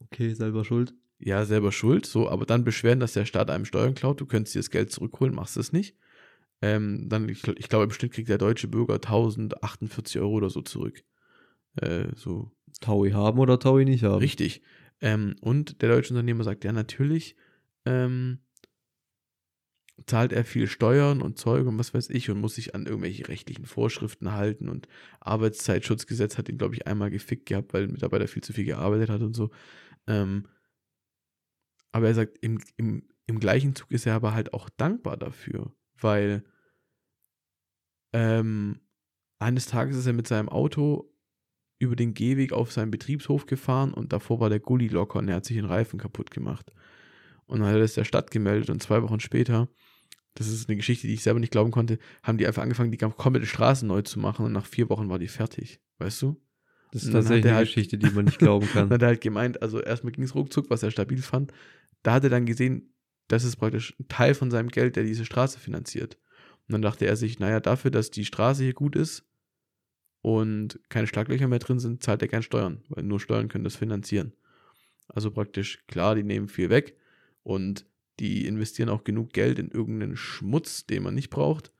Okay, selber schuld ja, selber schuld, so, aber dann beschweren, dass der Staat einem Steuern klaut, du könntest dir das Geld zurückholen, machst es nicht. Ähm, dann, ich, ich glaube, im Schnitt kriegt der deutsche Bürger 1048 Euro oder so zurück. Äh, so. Taui haben oder Taui nicht haben. Richtig. Ähm, und der deutsche Unternehmer sagt, ja, natürlich ähm, zahlt er viel Steuern und Zeug und was weiß ich und muss sich an irgendwelche rechtlichen Vorschriften halten und Arbeitszeitschutzgesetz hat ihn, glaube ich, einmal gefickt gehabt, weil ein Mitarbeiter viel zu viel gearbeitet hat und so. Ähm, aber er sagt, im, im, im gleichen Zug ist er aber halt auch dankbar dafür, weil ähm, eines Tages ist er mit seinem Auto über den Gehweg auf seinen Betriebshof gefahren und davor war der Gully locker und er hat sich den Reifen kaputt gemacht. Und dann hat er das der Stadt gemeldet und zwei Wochen später, das ist eine Geschichte, die ich selber nicht glauben konnte, haben die einfach angefangen, die komplette Straße neu zu machen und nach vier Wochen war die fertig. Weißt du? Das ist tatsächlich eine halt, Geschichte, die man nicht glauben kann. dann hat er halt gemeint, also erstmal ging es ruckzuck, was er stabil fand. Da hat er dann gesehen, das ist praktisch ein Teil von seinem Geld, der diese Straße finanziert. Und dann dachte er sich, naja, dafür, dass die Straße hier gut ist und keine Schlaglöcher mehr drin sind, zahlt er kein Steuern, weil nur Steuern können das finanzieren. Also praktisch, klar, die nehmen viel weg und die investieren auch genug Geld in irgendeinen Schmutz, den man nicht braucht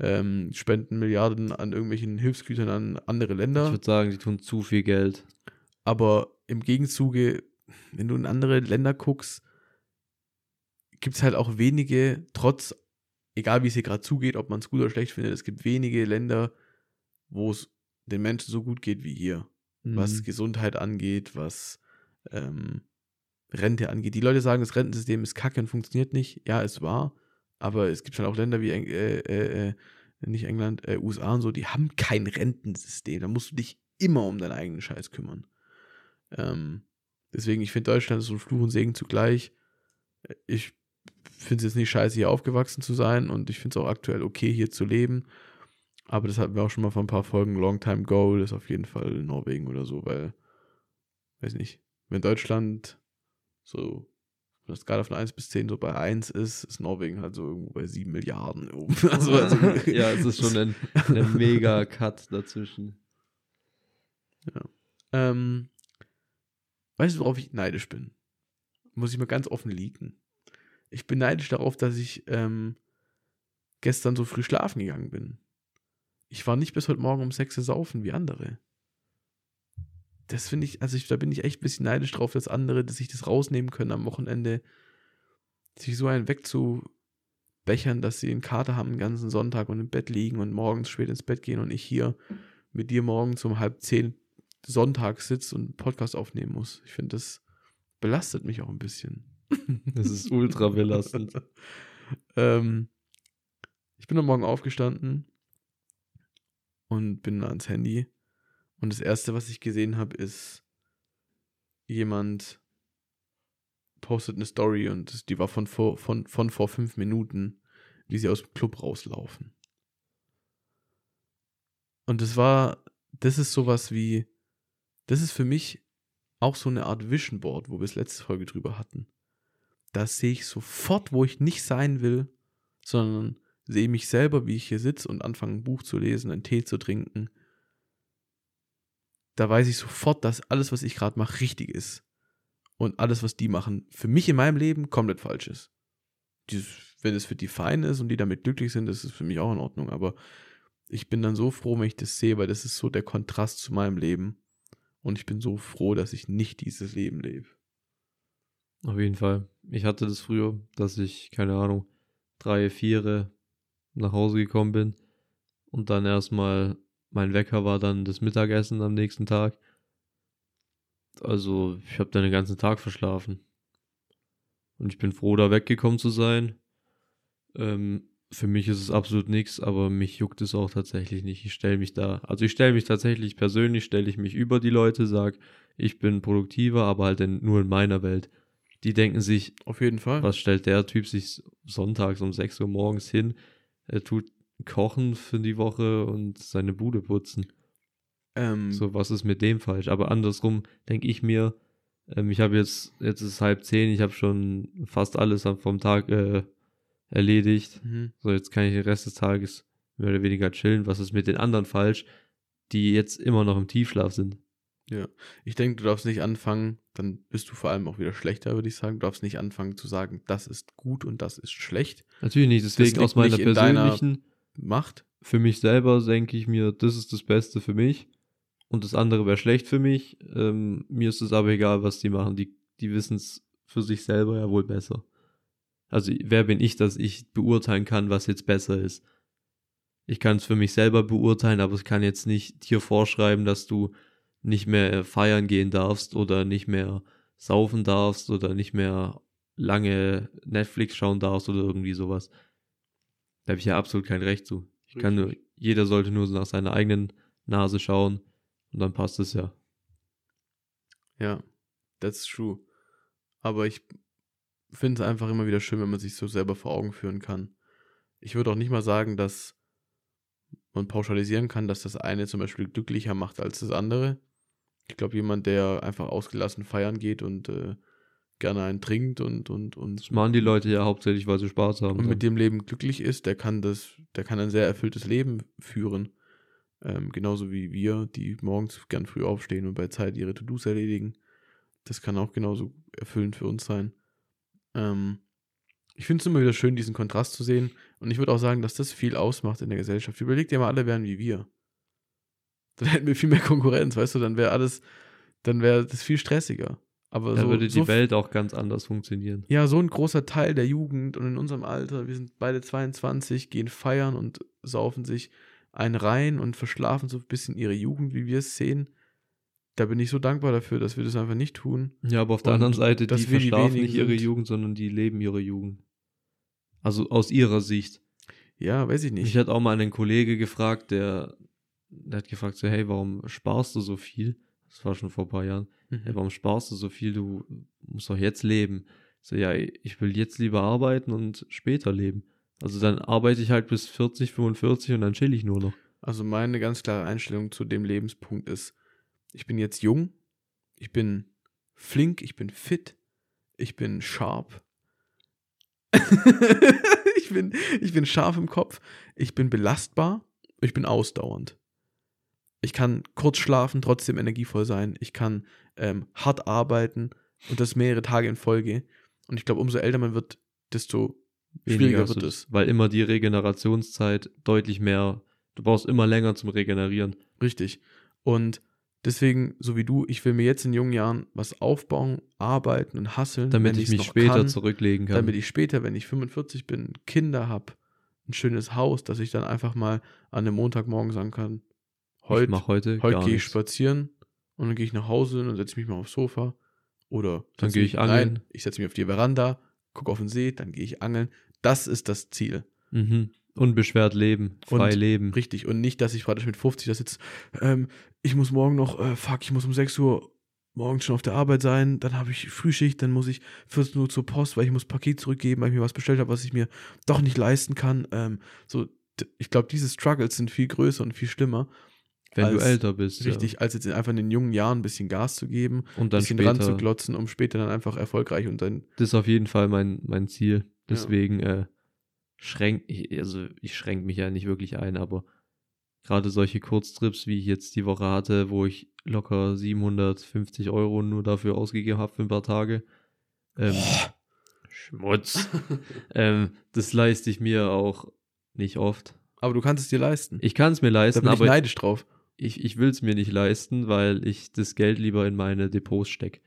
ähm, spenden Milliarden an irgendwelchen Hilfsgütern an andere Länder. Ich würde sagen, die tun zu viel Geld. Aber im Gegenzuge, wenn du in andere Länder guckst, gibt es halt auch wenige, trotz egal wie es hier gerade zugeht, ob man es gut oder schlecht findet, es gibt wenige Länder, wo es den Menschen so gut geht wie hier. Mhm. Was Gesundheit angeht, was ähm, Rente angeht. Die Leute sagen, das Rentensystem ist kacke und funktioniert nicht. Ja, es war. Aber es gibt schon auch Länder wie äh, äh, äh, nicht England, äh, USA und so, die haben kein Rentensystem. Da musst du dich immer um deinen eigenen Scheiß kümmern. Ähm, deswegen, ich finde Deutschland ist so ein Fluch und Segen zugleich. Ich finde es jetzt nicht scheiße, hier aufgewachsen zu sein und ich finde es auch aktuell okay, hier zu leben. Aber das hatten wir auch schon mal vor ein paar Folgen. Long Time Goal ist auf jeden Fall Norwegen oder so, weil, weiß nicht, wenn Deutschland so wenn das Skala von 1 bis 10 so bei 1 ist, ist Norwegen halt so irgendwo bei 7 Milliarden oben. Also, also ja, es ist schon ein, ein mega Cut dazwischen. Ja. Ähm, weißt du, worauf ich neidisch bin? Muss ich mal ganz offen liegen. Ich bin neidisch darauf, dass ich ähm, gestern so früh schlafen gegangen bin. Ich war nicht bis heute Morgen um 6 Uhr saufen wie andere das finde ich, also ich, da bin ich echt ein bisschen neidisch drauf, dass andere, dass sich das rausnehmen können am Wochenende, sich so einen wegzubechern, dass sie einen Kater haben den ganzen Sonntag und im Bett liegen und morgens spät ins Bett gehen und ich hier mit dir morgens um halb zehn Sonntag sitze und einen Podcast aufnehmen muss. Ich finde, das belastet mich auch ein bisschen. Das ist ultra belastend. ähm, ich bin am Morgen aufgestanden und bin ans Handy und das erste, was ich gesehen habe, ist jemand postet eine Story und die war von vor, von, von vor fünf Minuten, wie sie aus dem Club rauslaufen. Und das war, das ist sowas wie, das ist für mich auch so eine Art Vision Board, wo wir es letzte Folge drüber hatten. Da sehe ich sofort, wo ich nicht sein will, sondern sehe mich selber, wie ich hier sitze und anfange ein Buch zu lesen, einen Tee zu trinken, da weiß ich sofort, dass alles, was ich gerade mache, richtig ist. Und alles, was die machen, für mich in meinem Leben komplett falsch ist. Dieses, wenn es für die fein ist und die damit glücklich sind, das ist für mich auch in Ordnung. Aber ich bin dann so froh, wenn ich das sehe, weil das ist so der Kontrast zu meinem Leben. Und ich bin so froh, dass ich nicht dieses Leben lebe. Auf jeden Fall. Ich hatte das früher, dass ich, keine Ahnung, drei, vier nach Hause gekommen bin und dann erstmal mein Wecker war dann das Mittagessen am nächsten Tag. Also ich habe dann den ganzen Tag verschlafen. Und ich bin froh, da weggekommen zu sein. Ähm, für mich ist es absolut nichts, aber mich juckt es auch tatsächlich nicht. Ich stelle mich da, also ich stelle mich tatsächlich persönlich, stelle ich mich über die Leute, sage, ich bin produktiver, aber halt in, nur in meiner Welt. Die denken sich, auf jeden Fall. Was stellt der Typ sich sonntags um 6 Uhr morgens hin? Er tut kochen für die Woche und seine Bude putzen. Ähm, so, was ist mit dem falsch? Aber andersrum denke ich mir, ähm, ich habe jetzt, jetzt ist halb zehn, ich habe schon fast alles vom Tag äh, erledigt. Mhm. So, jetzt kann ich den Rest des Tages mehr oder weniger chillen. Was ist mit den anderen falsch, die jetzt immer noch im Tiefschlaf sind? Ja, ich denke, du darfst nicht anfangen, dann bist du vor allem auch wieder schlechter, würde ich sagen. Du darfst nicht anfangen zu sagen, das ist gut und das ist schlecht. Natürlich nicht, deswegen aus meiner persönlichen macht. Für mich selber denke ich mir, das ist das Beste für mich und das andere wäre schlecht für mich. Ähm, mir ist es aber egal, was die machen. Die, die wissen es für sich selber ja wohl besser. Also wer bin ich, dass ich beurteilen kann, was jetzt besser ist? Ich kann es für mich selber beurteilen, aber ich kann jetzt nicht dir vorschreiben, dass du nicht mehr feiern gehen darfst oder nicht mehr saufen darfst oder nicht mehr lange Netflix schauen darfst oder irgendwie sowas. Da habe ich ja absolut kein Recht zu. Ich kann nur, jeder sollte nur nach seiner eigenen Nase schauen und dann passt es ja. Ja, that's true. Aber ich finde es einfach immer wieder schön, wenn man sich so selber vor Augen führen kann. Ich würde auch nicht mal sagen, dass man pauschalisieren kann, dass das eine zum Beispiel glücklicher macht als das andere. Ich glaube, jemand, der einfach ausgelassen feiern geht und äh, gerne einen trinkt und und und. Das machen die Leute ja hauptsächlich, weil sie Spaß haben. Und mit dem Leben glücklich ist, der kann das, der kann ein sehr erfülltes Leben führen. Ähm, genauso wie wir, die morgens gern früh aufstehen und bei Zeit ihre To-Dos erledigen. Das kann auch genauso erfüllend für uns sein. Ähm, ich finde es immer wieder schön, diesen Kontrast zu sehen. Und ich würde auch sagen, dass das viel ausmacht in der Gesellschaft. Überleg dir mal, alle wären wie wir. Dann hätten wir viel mehr Konkurrenz, weißt du, dann wäre alles, dann wäre das viel stressiger. Aber da so, würde die so, Welt auch ganz anders funktionieren. Ja, so ein großer Teil der Jugend und in unserem Alter, wir sind beide 22, gehen feiern und saufen sich einen rein und verschlafen so ein bisschen ihre Jugend, wie wir es sehen. Da bin ich so dankbar dafür, dass wir das einfach nicht tun. Ja, aber auf der Und anderen Seite, die die verschlafen wenigen nicht ihre sind. Jugend, sondern die leben ihre Jugend. Also aus ihrer Sicht. Ja, weiß ich nicht. Mich hat auch mal einen Kollege gefragt, der, der hat gefragt, so, hey, warum sparst du so viel? Das war schon vor ein paar Jahren. Mhm. Hey, warum sparst du so viel? Du musst doch jetzt leben. So, ja, ich will jetzt lieber arbeiten und später leben. Also dann arbeite ich halt bis 40, 45 und dann chill ich nur noch. Also meine ganz klare Einstellung zu dem Lebenspunkt ist, ich bin jetzt jung, ich bin flink, ich bin fit, ich bin sharp. ich, bin, ich bin scharf im Kopf, ich bin belastbar, ich bin ausdauernd. Ich kann kurz schlafen, trotzdem energievoll sein. Ich kann ähm, hart arbeiten und das mehrere Tage in Folge. Und ich glaube, umso älter man wird, desto schwieriger Weniger wird es. Weil immer die Regenerationszeit deutlich mehr, du brauchst immer länger zum Regenerieren. Richtig. Und deswegen, so wie du, ich will mir jetzt in jungen Jahren was aufbauen, arbeiten und hasseln, Damit ich mich später kann, zurücklegen kann. damit ich später, wenn ich 45 bin, Kinder habe, ein schönes Haus, dass ich dann einfach mal an einem Montagmorgen sagen kann, ich heute, mach heute gehe ich nichts. spazieren und dann gehe ich nach Hause und dann setze ich mich mal aufs Sofa oder Dann gehe ich angeln. Ich setze mich auf die Veranda, gucke auf den See, dann gehe ich angeln. Das ist das Ziel. Mhm. Unbeschwert leben, frei Und leben. Richtig. Und nicht, dass ich praktisch mit 50 da sitze, ähm, ich muss morgen noch, äh, fuck, ich muss um 6 Uhr morgens schon auf der Arbeit sein, dann habe ich Frühschicht, dann muss ich 14 Uhr zur Post, weil ich muss Paket zurückgeben, weil ich mir was bestellt habe, was ich mir doch nicht leisten kann. Ähm, so, ich glaube, diese Struggles sind viel größer und viel schlimmer. Wenn du als- älter bist. Richtig, als jetzt einfach in den jungen Jahren ein bisschen Gas zu geben, Ja. Und ein dann bisschen später. ranzuglotzen, um später dann einfach erfolgreich und dann, Das ist auf jeden Fall mein, mein Ziel. Deswegen äh, schränk ich, also ich schränke mich ja nicht wirklich ein, aber gerade solche Kurztrips, wie ich jetzt die Woche hatte, wo ich locker 750 Euro nur dafür ausgegeben habe für ein paar Tage. Ähm, Schmutz. ähm, das leiste ich mir auch nicht oft. aber du kannst es dir leisten. Ich kann es mir da leisten, bin ich aber neidisch drauf. Ich, ich will es mir nicht leisten, weil ich das Geld lieber in meine Depots stecke.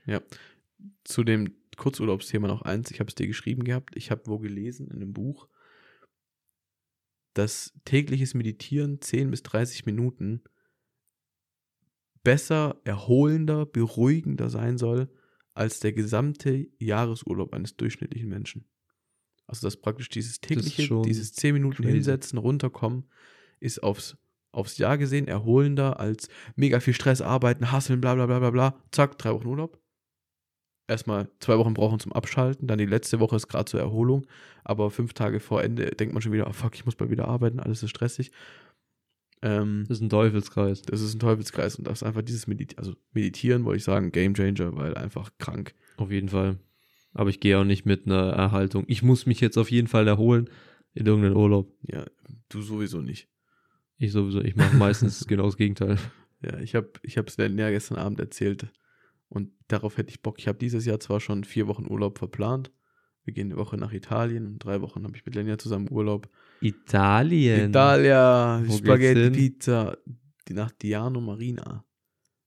zu dem Kurzurlaubsthema noch eins. Ich habe es dir geschrieben gehabt. Ich habe wo gelesen in einem Buch, dass tägliches Meditieren 10 bis 30 Minuten besser, erholender, beruhigender sein soll als der gesamte Jahresurlaub eines durchschnittlichen Menschen. Also dass praktisch dieses tägliche, dieses 10 Minuten crazy. hinsetzen, runterkommen, ist aufs, aufs Jahr gesehen erholender als mega viel Stress, arbeiten, hasseln, bla bla bla bla bla. Zack, drei Wochen Urlaub erstmal zwei Wochen brauchen zum Abschalten, dann die letzte Woche ist gerade zur Erholung, aber fünf Tage vor Ende denkt man schon wieder, oh fuck, ich muss bald wieder arbeiten, alles ist stressig. Ähm, Das ist ein Teufelskreis. das ist ein Teufelskreis und das ist einfach dieses Meditieren, also Meditieren, wollte ich sagen, Game Changer, weil einfach krank. Auf jeden Fall. Aber ich gehe auch nicht mit einer Erhaltung. Ich muss mich jetzt auf jeden Fall erholen in irgendeinen Urlaub. Ja, du sowieso nicht. Ich sowieso, ich mache meistens genau das Gegenteil. Ja, ich habe ich es Lennart gestern Abend erzählt und darauf hätte ich Bock. Ich habe dieses Jahr zwar schon vier Wochen Urlaub verplant. Wir gehen eine Woche nach Italien und drei Wochen habe ich mit Lennart zusammen Urlaub. Italien. Italia, Wo Spaghetti? Pizza, die nach Diano Marina.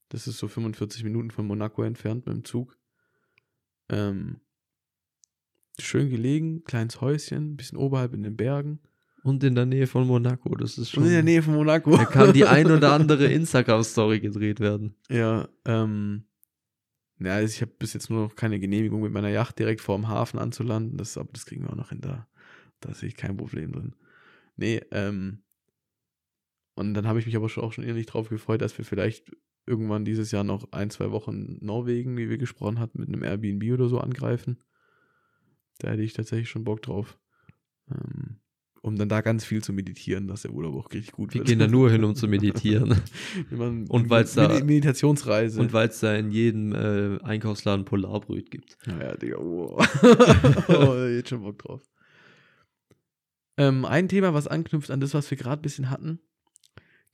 Das ist so 45 Minuten von Monaco entfernt mit dem Zug. Ähm, schön gelegen, kleines Häuschen, bisschen oberhalb in den Bergen. Und in der Nähe von Monaco. Das ist schon. Und in der Nähe von Monaco. Da kann die ein oder andere Instagram-Story gedreht werden. ja, ähm, ja, also ich habe bis jetzt nur noch keine Genehmigung mit meiner Yacht direkt vor dem Hafen anzulanden. Das, aber das kriegen wir auch noch hin. Da, da sehe ich kein Problem drin. Nee, ähm, und dann habe ich mich aber schon auch schon ehrlich drauf gefreut, dass wir vielleicht irgendwann dieses Jahr noch ein, zwei Wochen Norwegen, wie wir gesprochen hatten, mit einem Airbnb oder so angreifen. Da hätte ich tatsächlich schon Bock drauf. Ähm, um dann da ganz viel zu meditieren, dass der Urlaub auch richtig gut Wir wird. gehen da nur hin, um zu meditieren. Wir machen Und weil's da- Medi- Meditationsreise. Und weil es da in jedem äh, Einkaufsladen Polarbröt gibt. Naja, Digga, wow. oh, jetzt schon Bock drauf. Ähm, ein Thema, was anknüpft an das, was wir gerade ein bisschen hatten.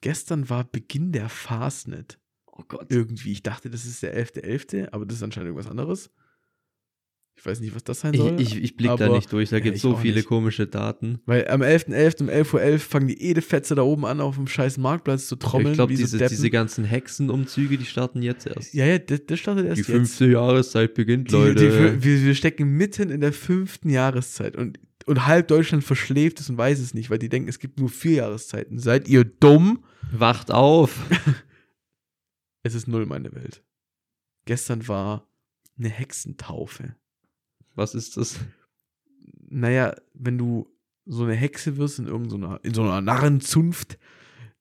Gestern war Beginn der Fastnet. Oh Gott. Irgendwie. Ich dachte, das ist der 11.11., aber das ist anscheinend irgendwas anderes. Ich weiß nicht, was das sein soll. Ich, ich, ich blick da nicht durch, da gibt es so viele nicht. komische Daten. Weil am 11.11. .11. um 11.11 Uhr fangen die Edefetze da oben an, auf dem scheiß Marktplatz zu trommeln. Ich glaube, diese, so diese ganzen Hexenumzüge, die starten jetzt erst. Ja, ja, das, das startet erst die jetzt. Fünfte Jahreszeit beginnt, die, Leute. Die, wir, wir stecken mitten in der fünften Jahreszeit und, und halb Deutschland verschläft es und weiß es nicht, weil die denken, es gibt nur vier Jahreszeiten. Seid ihr dumm? Wacht auf. es ist null meine Welt. Gestern war eine Hexentaufe. Was ist das? Naja, wenn du so eine Hexe wirst in irgendeiner, in so einer Narrenzunft,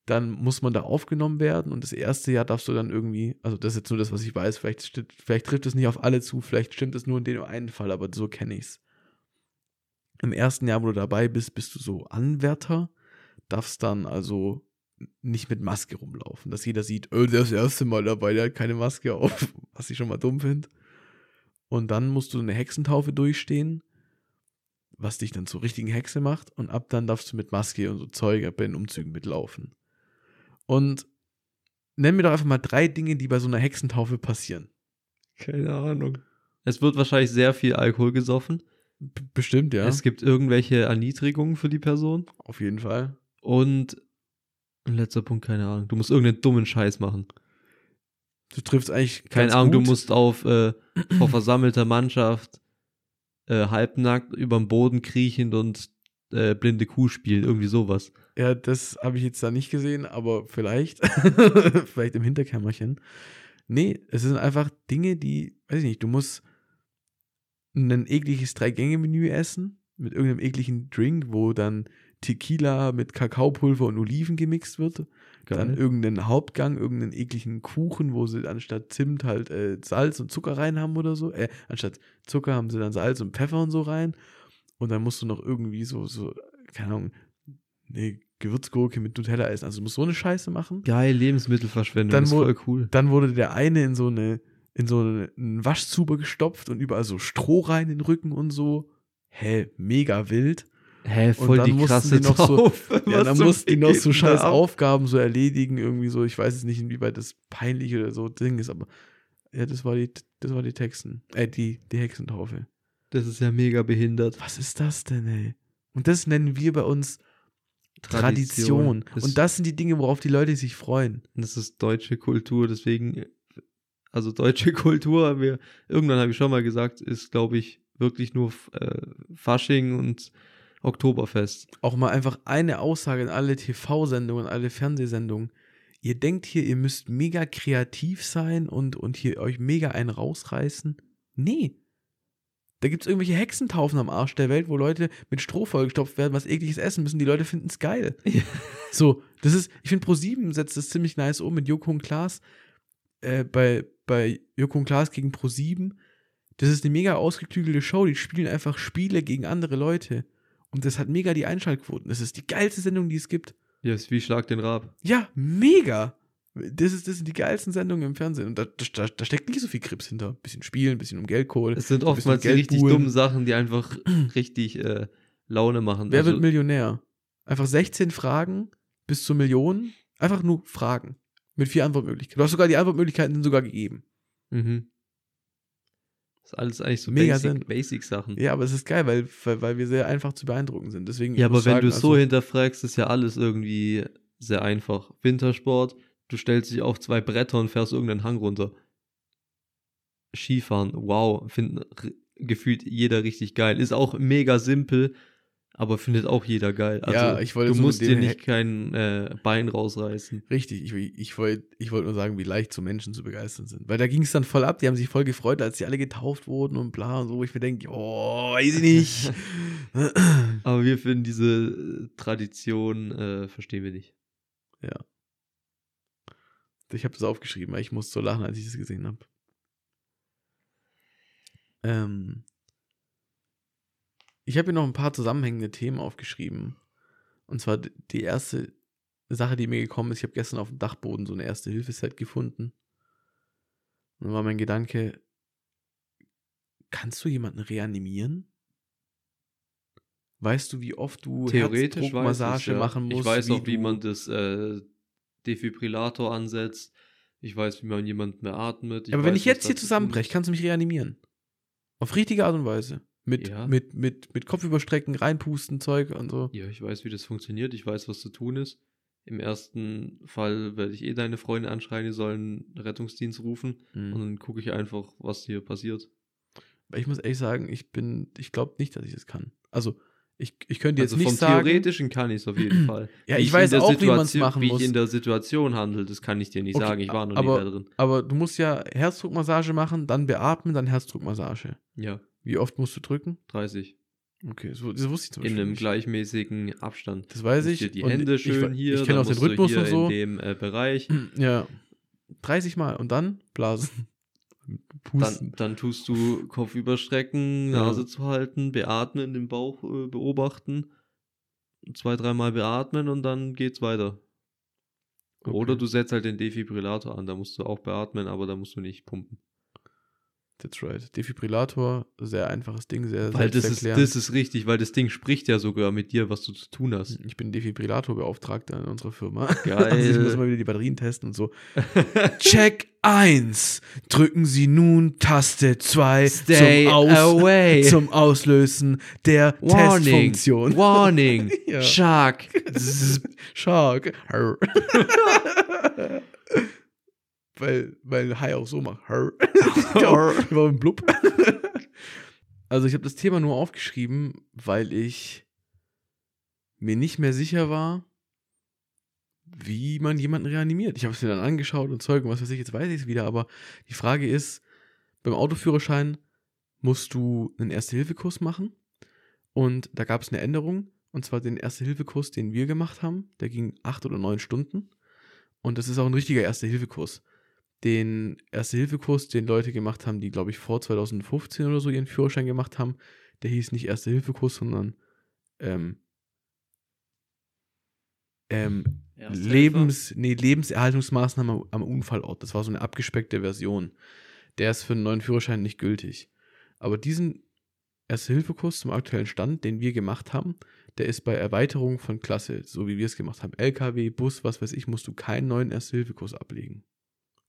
dann muss man da aufgenommen werden und das erste Jahr darfst du dann irgendwie, also das ist jetzt nur das, was ich weiß, vielleicht, vielleicht trifft es nicht auf alle zu, vielleicht stimmt es nur in dem einen Fall, aber so kenne ich es. Im ersten Jahr, wo du dabei bist, bist du so Anwärter, darfst dann also nicht mit Maske rumlaufen, dass jeder sieht, oh, der ist das erste Mal dabei, der hat keine Maske auf, was ich schon mal dumm finde. Und dann musst du eine Hexentaufe durchstehen, was dich dann zur richtigen Hexe macht. Und ab dann darfst du mit Maske und so Zeug bei den Umzügen mitlaufen. Und nenn mir doch einfach mal drei Dinge, die bei so einer Hexentaufe passieren. Keine Ahnung. Es wird wahrscheinlich sehr viel Alkohol gesoffen. B bestimmt, ja. Es gibt irgendwelche Erniedrigungen für die Person. Auf jeden Fall. Und letzter Punkt, keine Ahnung. Du musst irgendeinen dummen Scheiß machen. Du triffst eigentlich. Keine Ahnung, gut. du musst auf äh, vor versammelter Mannschaft äh, halbnackt über den Boden kriechend und äh, blinde Kuh spielen, irgendwie sowas. Ja, das habe ich jetzt da nicht gesehen, aber vielleicht. vielleicht im Hinterkämmerchen. Nee, es sind einfach Dinge, die, weiß ich nicht, du musst ein ekliges Drei-Gänge-Menü essen mit irgendeinem ekligen Drink, wo dann Tequila mit Kakaopulver und Oliven gemixt wird. Geil. Dann irgendeinen Hauptgang, irgendeinen ekligen Kuchen, wo sie anstatt Zimt halt äh, Salz und Zucker rein haben oder so. Äh, anstatt Zucker haben sie dann Salz und Pfeffer und so rein. Und dann musst du noch irgendwie so, so, keine Ahnung, eine Gewürzgurke mit Nutella essen. Also du musst so eine Scheiße machen. Geil, Lebensmittelverschwendung, dann ist voll cool. Dann wurde der eine in so eine, in so einen Waschzuber gestopft und überall so Stroh rein in den Rücken und so. Hä, mega wild. Hä, voll die krasse die noch so, Ja, dann mussten die noch so scheiß ab? Aufgaben so erledigen, irgendwie so. Ich weiß jetzt nicht, inwieweit das peinlich oder so Ding ist, aber ja, das war die, das war die Texten. Äh, die, die Hexentaufe. Das ist ja mega behindert. Was ist das denn, ey? Und das nennen wir bei uns Tradition. Tradition. Und das sind die Dinge, worauf die Leute sich freuen. Das ist deutsche Kultur, deswegen, also deutsche Kultur, wir, irgendwann habe ich schon mal gesagt, ist, glaube ich, wirklich nur äh, Fasching und Oktoberfest. Auch mal einfach eine Aussage in alle TV-Sendungen, alle Fernsehsendungen. Ihr denkt hier, ihr müsst mega kreativ sein und, und hier euch mega einen rausreißen. Nee. Da gibt es irgendwelche Hexentaufen am Arsch der Welt, wo Leute mit Stroh vollgestopft werden, was ekliges essen müssen. Die Leute finden es geil. Ja. So, das ist, ich finde, Pro7 setzt das ziemlich nice um mit Joko und Klaas. Äh, bei, bei Joko und Klaas gegen Pro7. Das ist eine mega ausgeklügelte Show. Die spielen einfach Spiele gegen andere Leute. Und das hat mega die Einschaltquoten. Das ist die geilste Sendung, die es gibt. Ja, ist wie Schlag den Rab. Ja, mega. Das, ist, das sind die geilsten Sendungen im Fernsehen. Und da, da, da steckt nicht so viel Grips hinter. Bisschen Spielen, bisschen um Geldkohl. Es sind oftmals die richtig dummen Sachen, die einfach richtig äh, Laune machen. Wer also, wird Millionär? Einfach 16 Fragen bis zur Million. Einfach nur Fragen. Mit vier Antwortmöglichkeiten. Du hast sogar die Antwortmöglichkeiten sogar gegeben. Mhm. Das ist alles eigentlich so Mega Basic, Basic Sachen. Ja, aber es ist geil, weil, weil, weil wir sehr einfach zu beeindrucken sind. Deswegen, ja, aber wenn sagen, du es also, so hinterfragst, ist ja alles irgendwie sehr einfach. Wintersport, du stellst dich auf zwei Bretter und fährst irgendeinen Hang runter. Skifahren, wow, finden gefühlt jeder richtig geil. Ist auch mega simpel, aber findet auch jeder geil. Also, ja, ich wollte du musst dir nicht kein äh, Bein rausreißen. Richtig, ich, ich wollte ich wollt nur sagen, wie leicht so Menschen zu begeistern sind. Weil da ging es dann voll ab, die haben sich voll gefreut, als die alle getauft wurden und bla und so. Ich mir denke, oh, weiß ich nicht. aber wir finden diese äh, Tradition, äh, verstehen wir nicht. Ja. Ich habe das aufgeschrieben, weil ich musste so lachen, als ich das gesehen habe. Ähm, ich habe hier noch ein paar zusammenhängende Themen aufgeschrieben. Und zwar die erste Sache, die mir gekommen ist, ich habe gestern auf dem Dachboden so eine erste Hilfeset gefunden. Und dann war mein Gedanke, kannst du jemanden reanimieren? Weißt du, wie oft du Theoretisch Massage ja. machen musst? Ich weiß auch, wie man das äh, Defibrillator ansetzt. Ich weiß, wie man jemanden mehr atmet. Ich aber weiß, wenn ich jetzt hier zusammenbreche, kannst du mich reanimieren? Auf richtige Art und Weise. Mit, Ja. mit, mit, mit Kopfüberstrecken, reinpusten, Zeug und so. Ja, ich weiß, wie das funktioniert. Ich weiß, was zu tun ist. Im ersten Fall werde ich eh deine Freunde anschreien, die sollen einen Rettungsdienst rufen. Und Mhm. dann gucke ich einfach, was hier passiert. Ich muss ehrlich sagen, ich bin, ich glaube nicht, dass ich das kann. Also, ich, ich könnte jetzt also nicht vom sagen. Theoretischen kann ich es auf jeden Fall. Ja, Wie ich in weiß auch, wie man's Situation- machen Wie muss. ich in der Situation handle, das kann ich dir nicht Okay, sagen. Ich war noch aber- nie da drin. Aber du musst ja Herzdruckmassage machen, dann beatmen, dann Herzdruckmassage. Ja, Wie oft musst du drücken? 30. Okay, so, das wusste ich zum In Beispiel einem nicht. gleichmäßigen Abstand. Das weiß ich. die und Hände schön ich, hier. Ich kenne dann auch den Rhythmus hier und so. In dem äh, Bereich. Ja. 30 Mal und dann blasen. Dann, Pusten. dann tust du Kopf überstrecken, Ja. Nase zu halten, beatmen, den Bauch äh, beobachten, zwei, dreimal beatmen und dann geht's weiter. Oder Okay. du setzt halt den Defibrillator an, da musst du auch beatmen, aber da musst du nicht pumpen. That's right. Defibrillator, sehr einfaches Ding, sehr Weil das ist, das ist richtig, weil das Ding spricht ja sogar mit dir, was du zu tun hast. Ich bin Defibrillatorbeauftragter in unserer Firma. Geil. Also ich muss mal wieder die Batterien testen und so. Check 1. Drücken Sie nun Taste 2 Stay zum, Aus away. zum Auslösen der Warning. Testfunktion. Warning. Ja. Shark. Shark. Weil, weil Hai auch so macht. Arr. Ich war im Blub. Also ich habe das Thema nur aufgeschrieben, weil ich mir nicht mehr sicher war, wie man jemanden reanimiert. Ich habe es mir dann angeschaut und Zeug und was weiß ich, jetzt weiß ich es wieder, aber die Frage ist, beim Autoführerschein musst du einen Erste-Hilfe-Kurs machen und da gab es eine Änderung und zwar den Erste-Hilfe-Kurs, den wir gemacht haben, der ging acht oder neun Stunden und das ist auch ein richtiger Erste-Hilfe-Kurs. Den Erste-Hilfe-Kurs, den Leute gemacht haben, die glaube ich vor 2015 oder so ihren Führerschein gemacht haben, der hieß nicht Erste-Hilfe-Kurs, sondern ähm, ähm, Lebens, nee, Lebenserhaltungsmaßnahmen am, am Unfallort. Das war so eine abgespeckte Version. Der ist für einen neuen Führerschein nicht gültig. Aber diesen Erste-Hilfe-Kurs zum aktuellen Stand, den wir gemacht haben, der ist bei Erweiterung von Klasse, so wie wir es gemacht haben, LKW, Bus, was weiß ich, musst du keinen neuen Erste-Hilfe-Kurs ablegen.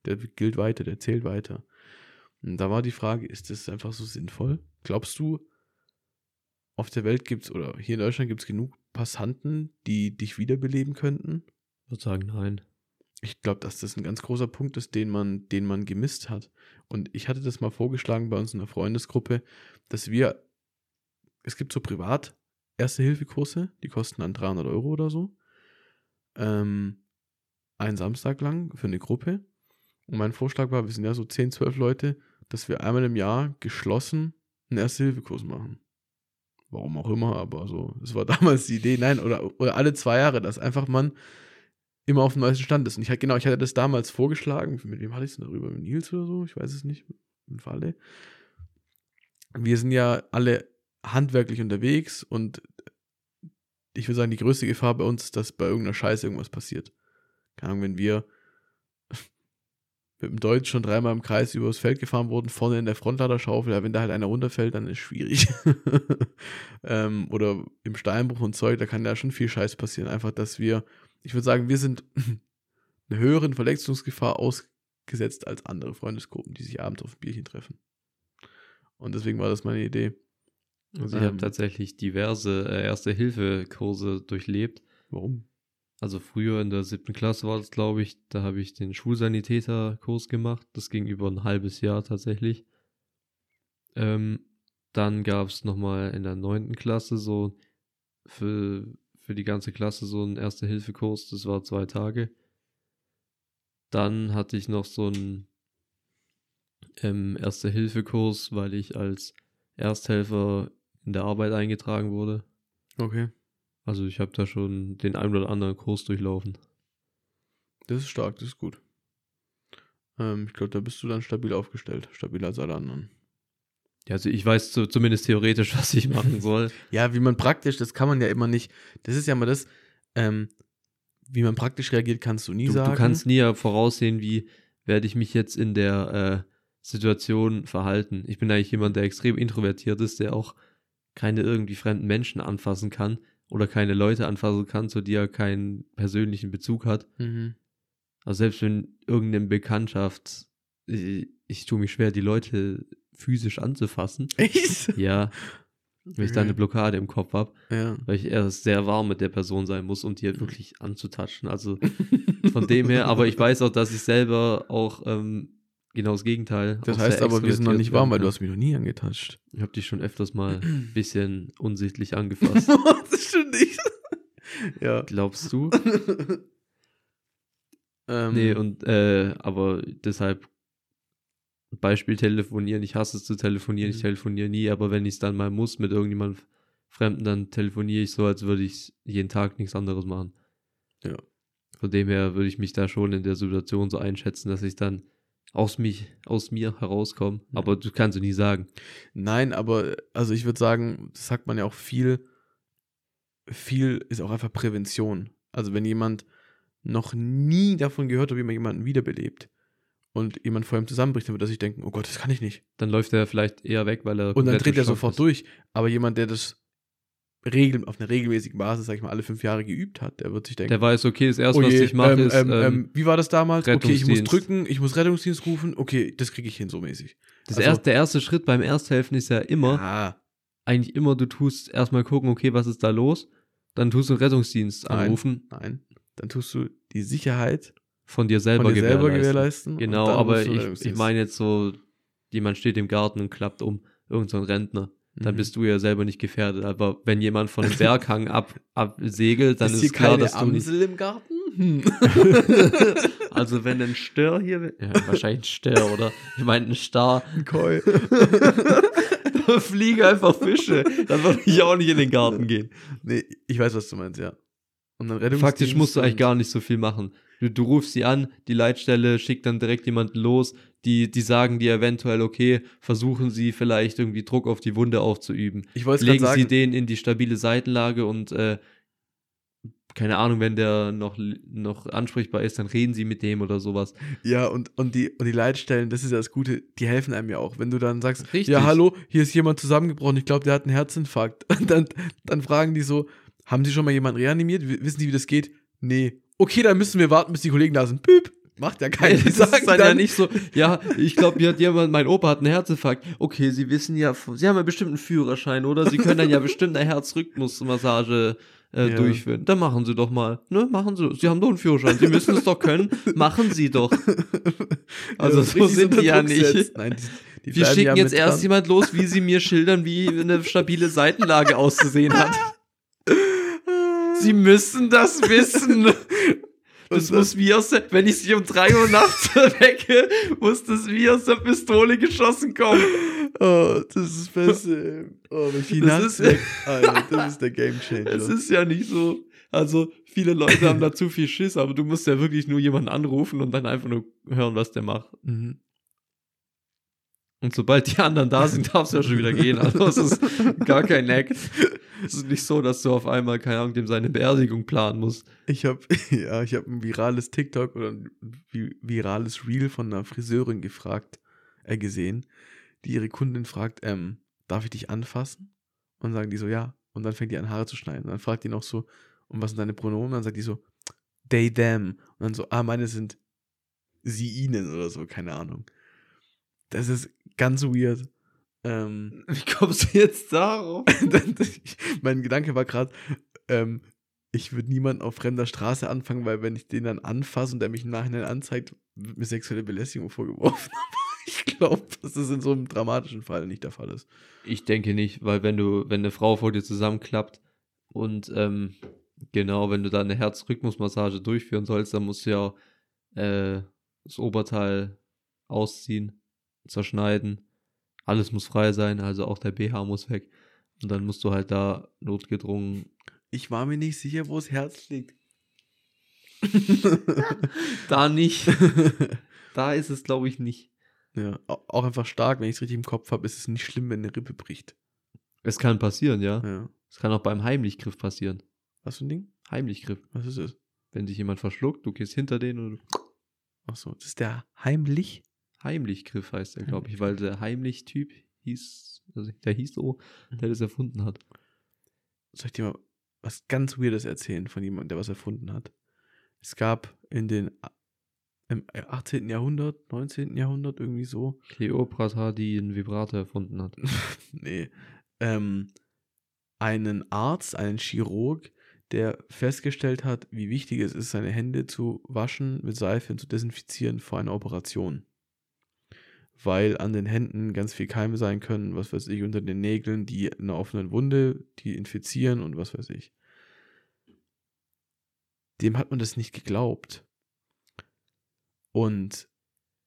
Der gilt weiter, der zählt weiter. Und da war die Frage, ist das einfach so sinnvoll? Glaubst du, auf der Welt gibt es, oder hier in Deutschland gibt es genug Passanten, die dich wiederbeleben könnten? Ich würde sagen, nein. Ich glaube, dass das ein ganz großer Punkt ist, den man, den man gemisst hat. Und ich hatte das mal vorgeschlagen bei uns in der Freundesgruppe, dass wir, es gibt so privat Erste-Hilfe-Kurse, die kosten dann 300 Euro oder so. Ähm, einen Samstag lang für eine Gruppe. Und mein Vorschlag war, wir sind ja so 10, 12 Leute, dass wir einmal im Jahr geschlossen einen Erste-Hilfe-Kurs machen. Warum auch immer, aber so, das war damals die Idee. Nein, oder, oder alle zwei Jahre, dass einfach man immer auf dem neuesten Stand ist. Und ich hatte, genau, ich hatte das damals vorgeschlagen. Mit wem hatte ich es denn darüber? Mit Nils oder so? Ich weiß es nicht. Mit Falle. Wir sind ja alle handwerklich unterwegs und ich würde sagen, die größte Gefahr bei uns ist, dass bei irgendeiner Scheiße irgendwas passiert. Keine Ahnung, wenn wir mit dem Deutsch schon dreimal im Kreis übers Feld gefahren wurden, vorne in der Frontladerschaufel, ja, wenn da halt einer runterfällt, dann ist schwierig. ähm, oder im Steinbruch und Zeug, da kann ja schon viel Scheiß passieren. Einfach, dass wir, ich würde sagen, wir sind einer höheren Verletzungsgefahr ausgesetzt als andere Freundesgruppen, die sich abends auf ein Bierchen treffen. Und deswegen war das meine Idee. Also ich habe Ähm. tatsächlich diverse äh, Erste-Hilfe-Kurse durchlebt. Warum? Also früher in der siebten Klasse war das, glaube ich, da habe ich den Schulsanitäterkurs gemacht. Das ging über ein halbes Jahr tatsächlich. Ähm, dann gab es nochmal in der neunten Klasse so für, für die ganze Klasse so einen Erste-Hilfe-Kurs. Das war zwei Tage. Dann hatte ich noch so einen ähm, Erste-Hilfe-Kurs, weil ich als Ersthelfer in der Arbeit eingetragen wurde. Okay. Also ich habe da schon den einen oder anderen Kurs durchlaufen. Das ist stark, das ist gut. Ähm, ich glaube, da bist du dann stabil aufgestellt. Stabiler als alle anderen. Ja, also ich weiß zu, zumindest theoretisch, was ich machen soll. Ja, wie man praktisch, das kann man ja immer nicht. Das ist ja mal das, ähm, wie man praktisch reagiert, kannst du nie Du, sagen. du kannst nie ja voraussehen, wie werde ich mich jetzt in der äh, Situation verhalten. Ich bin eigentlich jemand, der extrem introvertiert ist, der auch keine irgendwie fremden Menschen anfassen kann oder keine Leute anfassen kann, zu die er keinen persönlichen Bezug hat. Mhm. Also selbst wenn irgendeine Bekanntschaft, ich, ich tue mich schwer, die Leute physisch anzufassen. Echt? Ja. Wenn ich da eine Blockade im Kopf habe, Ja. weil ich erst sehr warm mit der Person sein muss, um die halt wirklich anzutatschen. Also von dem her, aber ich weiß auch, dass ich selber auch ähm, genau das Gegenteil. Das heißt aber, wir sind noch nicht warm, weil du hast mich noch nie angetatscht. Ich habe dich schon öfters mal ein bisschen unsichtlich angefasst. das stimmt nicht. ja. Glaubst du? Ähm, Nee, und äh, aber deshalb Beispiel telefonieren. Ich hasse es zu telefonieren, ich Mhm. telefoniere nie, aber wenn ich es dann mal muss mit irgendjemandem Fremden, dann telefoniere ich so, als würde ich jeden Tag nichts anderes machen. Ja. Von dem her würde ich mich da schon in der Situation so einschätzen, dass ich dann aus mich, aus mir herauskomme. Mhm. Aber du kannst du nie sagen. Nein, aber also ich würde sagen, das sagt man ja auch viel, viel ist auch einfach Prävention. Also wenn jemand noch nie davon gehört hat, wie man jemanden wiederbelebt und jemand vor ihm zusammenbricht, dann wird er sich denken, oh Gott, das kann ich nicht. Dann läuft er vielleicht eher weg, weil er Und dann dreht er sofort ist. durch. Aber jemand, der das regel, auf einer regelmäßigen Basis, sag ich mal, alle fünf Jahre geübt hat, der wird sich denken, Der weiß, okay, das erste, oh was je, ich mache, ähm, ist. ähm, ähm, ähm, wie war das damals? Okay, ich muss drücken, ich muss Rettungsdienst rufen, okay, das kriege ich hin so mäßig. das also- erste, der erste Schritt beim Ersthelfen ist ja immer, Ja, eigentlich immer, du tust erstmal gucken, okay, was ist da los? Dann tust du einen Rettungsdienst Nein. anrufen, nein. Dann tust du die Sicherheit von dir selber von dir selber gewährleisten. gewährleisten. und Genau, aber ich, ich meine jetzt so, jemand steht im Garten und klappt um, irgend so Rentner. Dann Mhm. bist du ja selber nicht gefährdet. Aber wenn jemand von einem Berghang ab, absegelt, dann ist, hier klar, dass du nicht. Amsel im Garten? Hm. Also wenn ein Stör hier, ja, wahrscheinlich ein Stör, oder? Ich meine ein Star. Ein Koi. da fliegen einfach Fische. Dann würde ich auch nicht in den Garten gehen. nee, ich weiß, was du meinst, ja. Und dann Rettungsdienst Faktisch musst du eigentlich gar nicht so viel machen. Du, du rufst sie an, die Leitstelle schickt dann direkt jemanden los, die, die sagen dir eventuell, okay, versuchen sie vielleicht irgendwie Druck auf die Wunde aufzuüben. Ich wollte Legen sie sagen. den in die stabile Seitenlage und äh, keine Ahnung, wenn der noch, noch ansprechbar ist, dann reden sie mit dem oder sowas. Ja, und, und, die, und die Leitstellen, das ist ja das Gute, die helfen einem ja auch. Wenn du dann sagst, Richtig. ja, hallo, hier ist jemand zusammengebrochen, ich glaube, der hat einen Herzinfarkt. Und dann, dann fragen die so, haben Sie schon mal jemanden reanimiert? Wissen Sie, wie das geht? Nee. Okay, dann müssen wir warten, bis die Kollegen da sind. Püp. Macht ja keiner. das Die ist sagen dann, ja nicht so, ja, ich glaube, hier hat jemand, mein Opa hat einen Herzinfarkt. Okay, Sie wissen ja, Sie haben ja bestimmt einen Führerschein, oder? Sie können dann ja bestimmt eine Herzrhythmusmassage äh, Ja. durchführen. Dann machen Sie doch mal, ne? Machen Sie. Sie haben doch einen Führerschein, Sie müssen es doch können. Machen Sie doch. Also das so sind die ja nicht. Nein, die, die Wir schicken ja jetzt mit erst dran. jemand los, wie Sie mir schildern, wie eine stabile Seitenlage auszusehen hat. Sie müssen das wissen. Das muss wie aus der, wenn ich sie um 3 Uhr nachts wecke, muss das wie aus der Pistole geschossen kommen. Oh, das ist Beste. Oh, wenn ich die Das ist-. Alter, das ist der Game Changer. Es ist ja nicht so. Also, viele Leute haben da zu viel Schiss, aber du musst ja wirklich nur jemanden anrufen und dann einfach nur hören, was der macht. mhm. Und sobald die anderen da sind, darfst du ja schon wieder gehen. Also, es ist gar kein Act. Es ist nicht so, dass du auf einmal, keine Ahnung, dem seine Beerdigung planen musst. Ich habe ja, ich ein virales TikTok oder ein vi- virales Reel von einer Friseurin gefragt, äh, gesehen, die ihre Kundin fragt, ähm, darf ich dich anfassen? Und sagen die so, ja. Und dann fängt die an, Haare zu schneiden. Und dann fragt die noch so, und was sind deine Pronomen? Dann sagt die so, they, them. Und dann so, ah, meine sind sie, ihnen oder so, keine Ahnung. Das ist ganz weird. Ähm, Wie kommst du jetzt darauf? mein Gedanke war gerade, ähm, ich würde niemanden auf fremder Straße anfangen, weil wenn ich den dann anfasse und der mich im Nachhinein anzeigt, wird mir sexuelle Belästigung vorgeworfen. Ich glaube, dass das in so einem dramatischen Fall nicht der Fall ist. Ich denke nicht, weil wenn du, wenn eine Frau vor dir zusammenklappt und ähm, genau, wenn du da eine Herzrhythmusmassage durchführen sollst, dann musst du ja äh, das Oberteil ausziehen, zerschneiden. Alles muss frei sein, also auch der BH muss weg. Und dann musst du halt da notgedrungen. Ich war mir nicht sicher, wo das Herz liegt. Da nicht. da ist es, glaube ich, nicht. ja, au- auch einfach stark, wenn ich es richtig im Kopf habe, ist es nicht schlimm, wenn eine Rippe bricht. Es kann passieren, ja. Ja. Es kann auch beim Heimlichgriff passieren. Was für ein Ding? Heimlichgriff. Was ist es? Wenn sich jemand verschluckt, du gehst hinter den und Achso, das ist der heimlich? Heimlichgriff heißt er, glaube ich, weil der Heimlich-Typ hieß, also der hieß so, der das erfunden hat. soll ich dir mal was ganz Weirdes erzählen von jemandem, der was erfunden hat? Es gab in den im 18. Jahrhundert, 19. Jahrhundert, irgendwie so. Kleopatra, die einen Vibrator erfunden hat. nee. Ähm, einen Arzt, einen Chirurg, der festgestellt hat, wie wichtig es ist, seine Hände zu waschen, mit Seife und zu desinfizieren vor einer Operation. Weil an den Händen ganz viel Keime sein können, was weiß ich, unter den Nägeln, die in einer offenen Wunde, die infizieren und was weiß ich. Dem hat man das nicht geglaubt. Und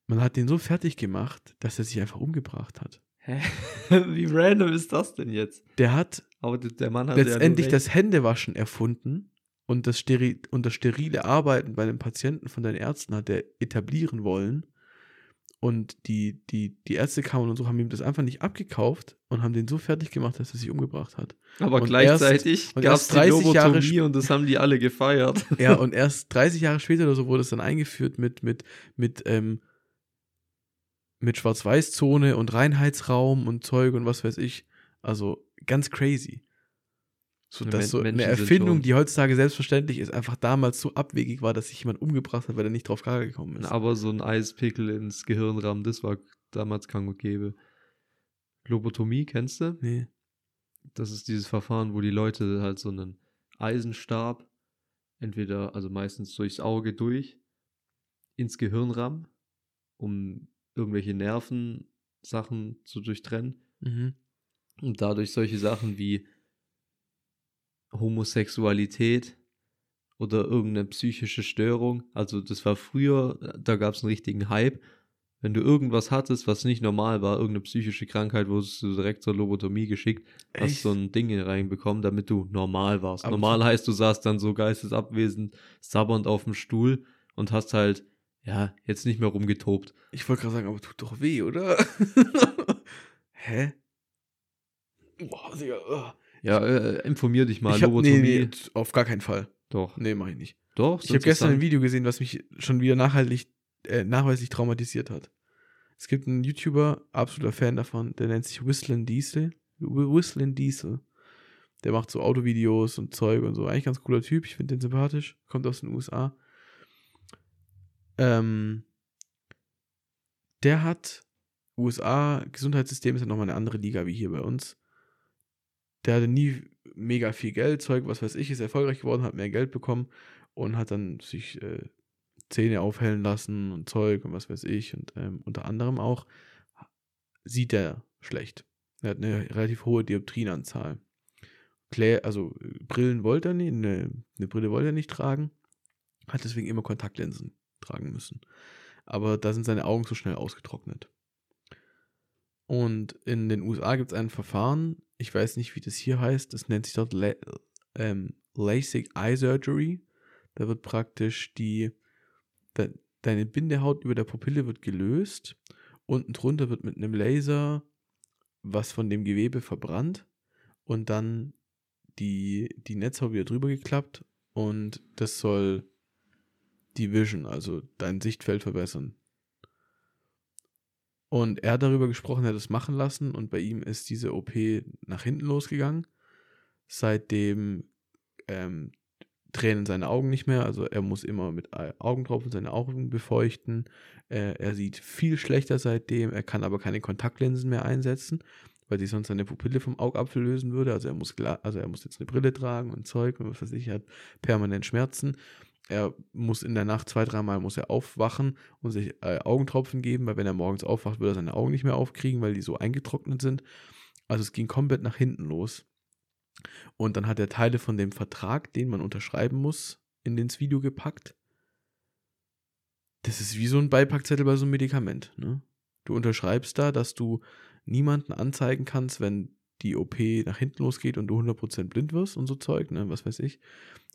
man hat den so fertig gemacht, dass er sich einfach umgebracht hat. Hä? Wie random ist das denn jetzt? Der hat, Aber der Mann hat letztendlich ja das Händewaschen erfunden und das, steri und das sterile Arbeiten bei den Patienten von den Ärzten hat er etablieren wollen. Und die, die, die Ärztekammern und so haben ihm das einfach nicht abgekauft und haben den so fertig gemacht, dass er sich umgebracht hat. Aber und gleichzeitig gab es erst die 30 Jahre und das haben die alle gefeiert. Ja, und erst 30 Jahre später oder so wurde es dann eingeführt mit, mit, mit, ähm, mit Schwarz-Weiß-Zone und Reinheitsraum und Zeug und was weiß ich. Also ganz crazy. So, dass Men- so eine Menschen Erfindung, die heutzutage selbstverständlich ist, einfach damals so abwegig war, dass sich jemand umgebracht hat, weil er nicht drauf klar gekommen ist. Aber so ein Eispickel ins Gehirn rammen, das war damals gang und gäbe. Lobotomie, kennst du? Nee. Das ist dieses Verfahren, wo die Leute halt so einen Eisenstab, entweder, also meistens durchs Auge durch, ins Gehirn rammen, um irgendwelche Nervensachen zu durchtrennen. Mhm. Und dadurch solche Sachen wie Homosexualität oder irgendeine psychische Störung. Also das war früher, da gab es einen richtigen Hype. Wenn du irgendwas hattest, was nicht normal war, irgendeine psychische Krankheit, wurdest du direkt zur Lobotomie geschickt, hast Echt? so ein Ding reinbekommen, damit du normal warst. Aber normal heißt, du saßt dann so geistesabwesend, sabbernd auf dem Stuhl und hast halt, ja, jetzt nicht mehr rumgetobt. Ich wollte gerade sagen, aber tut doch weh, oder? Hä? Boah, Digga. Ja, äh, informier dich mal. ich hab, nee, nee, auf gar keinen Fall. Doch. Nee, mach ich nicht. Doch. Ich habe gestern ein Video gesehen, was mich schon wieder nachhaltig, äh, nachweislich traumatisiert hat. Es gibt einen YouTuber, absoluter Fan davon, der nennt sich Whistlin Diesel. Wh- Whistlin Diesel. Der macht so Autovideos und Zeug und so. Eigentlich ganz cooler Typ. Ich finde den sympathisch. Kommt aus den USA. Ähm, der hat USA, Gesundheitssystem ist ja nochmal eine andere Liga wie hier bei uns. Der hatte nie mega viel Geld, Zeug, was weiß ich, ist erfolgreich geworden, hat mehr Geld bekommen und hat dann sich äh, Zähne aufhellen lassen und Zeug und was weiß ich. Und ähm, unter anderem auch sieht er schlecht. Er hat eine relativ hohe Dioptrienanzahl. Klä also Brillen wollte er nicht, eine, eine Brille wollte er nicht tragen, hat deswegen immer Kontaktlinsen tragen müssen. Aber da sind seine Augen so schnell ausgetrocknet. Und in den USA gibt es ein Verfahren, ich weiß nicht, wie das hier heißt, das nennt sich dort La ähm, LASIK Eye Surgery. Da wird praktisch die, de, deine Bindehaut über der Pupille wird gelöst. Unten drunter wird mit einem Laser was von dem Gewebe verbrannt und dann die, die Netzhaut wieder drüber geklappt und das soll die Vision, also dein Sichtfeld verbessern. Und er hat darüber gesprochen, er hat es machen lassen und bei ihm ist diese OP nach hinten losgegangen. Seitdem ähm, tränen seine Augen nicht mehr, also er muss immer mit Au- Augentropfen seine Augen befeuchten. Äh, er sieht viel schlechter seitdem, er kann aber keine Kontaktlinsen mehr einsetzen, weil sich sonst seine Pupille vom Augapfel lösen würde. Also er muss also er muss jetzt eine Brille tragen und Zeug und was weiß ich, er hat permanent Schmerzen. Er muss in der Nacht zwei, dreimal muss er aufwachen und sich äh, Augentropfen geben, weil wenn er morgens aufwacht, würde er seine Augen nicht mehr aufkriegen, weil die so eingetrocknet sind. Also es ging komplett nach hinten los. Und dann hat er Teile von dem Vertrag, den man unterschreiben muss, in ins Video gepackt. Das ist wie so ein Beipackzettel bei so einem Medikament. Ne? Du unterschreibst da, dass du niemanden anzeigen kannst, wenn die OP nach hinten losgeht und du 100% blind wirst und so Zeug, ne? was weiß ich.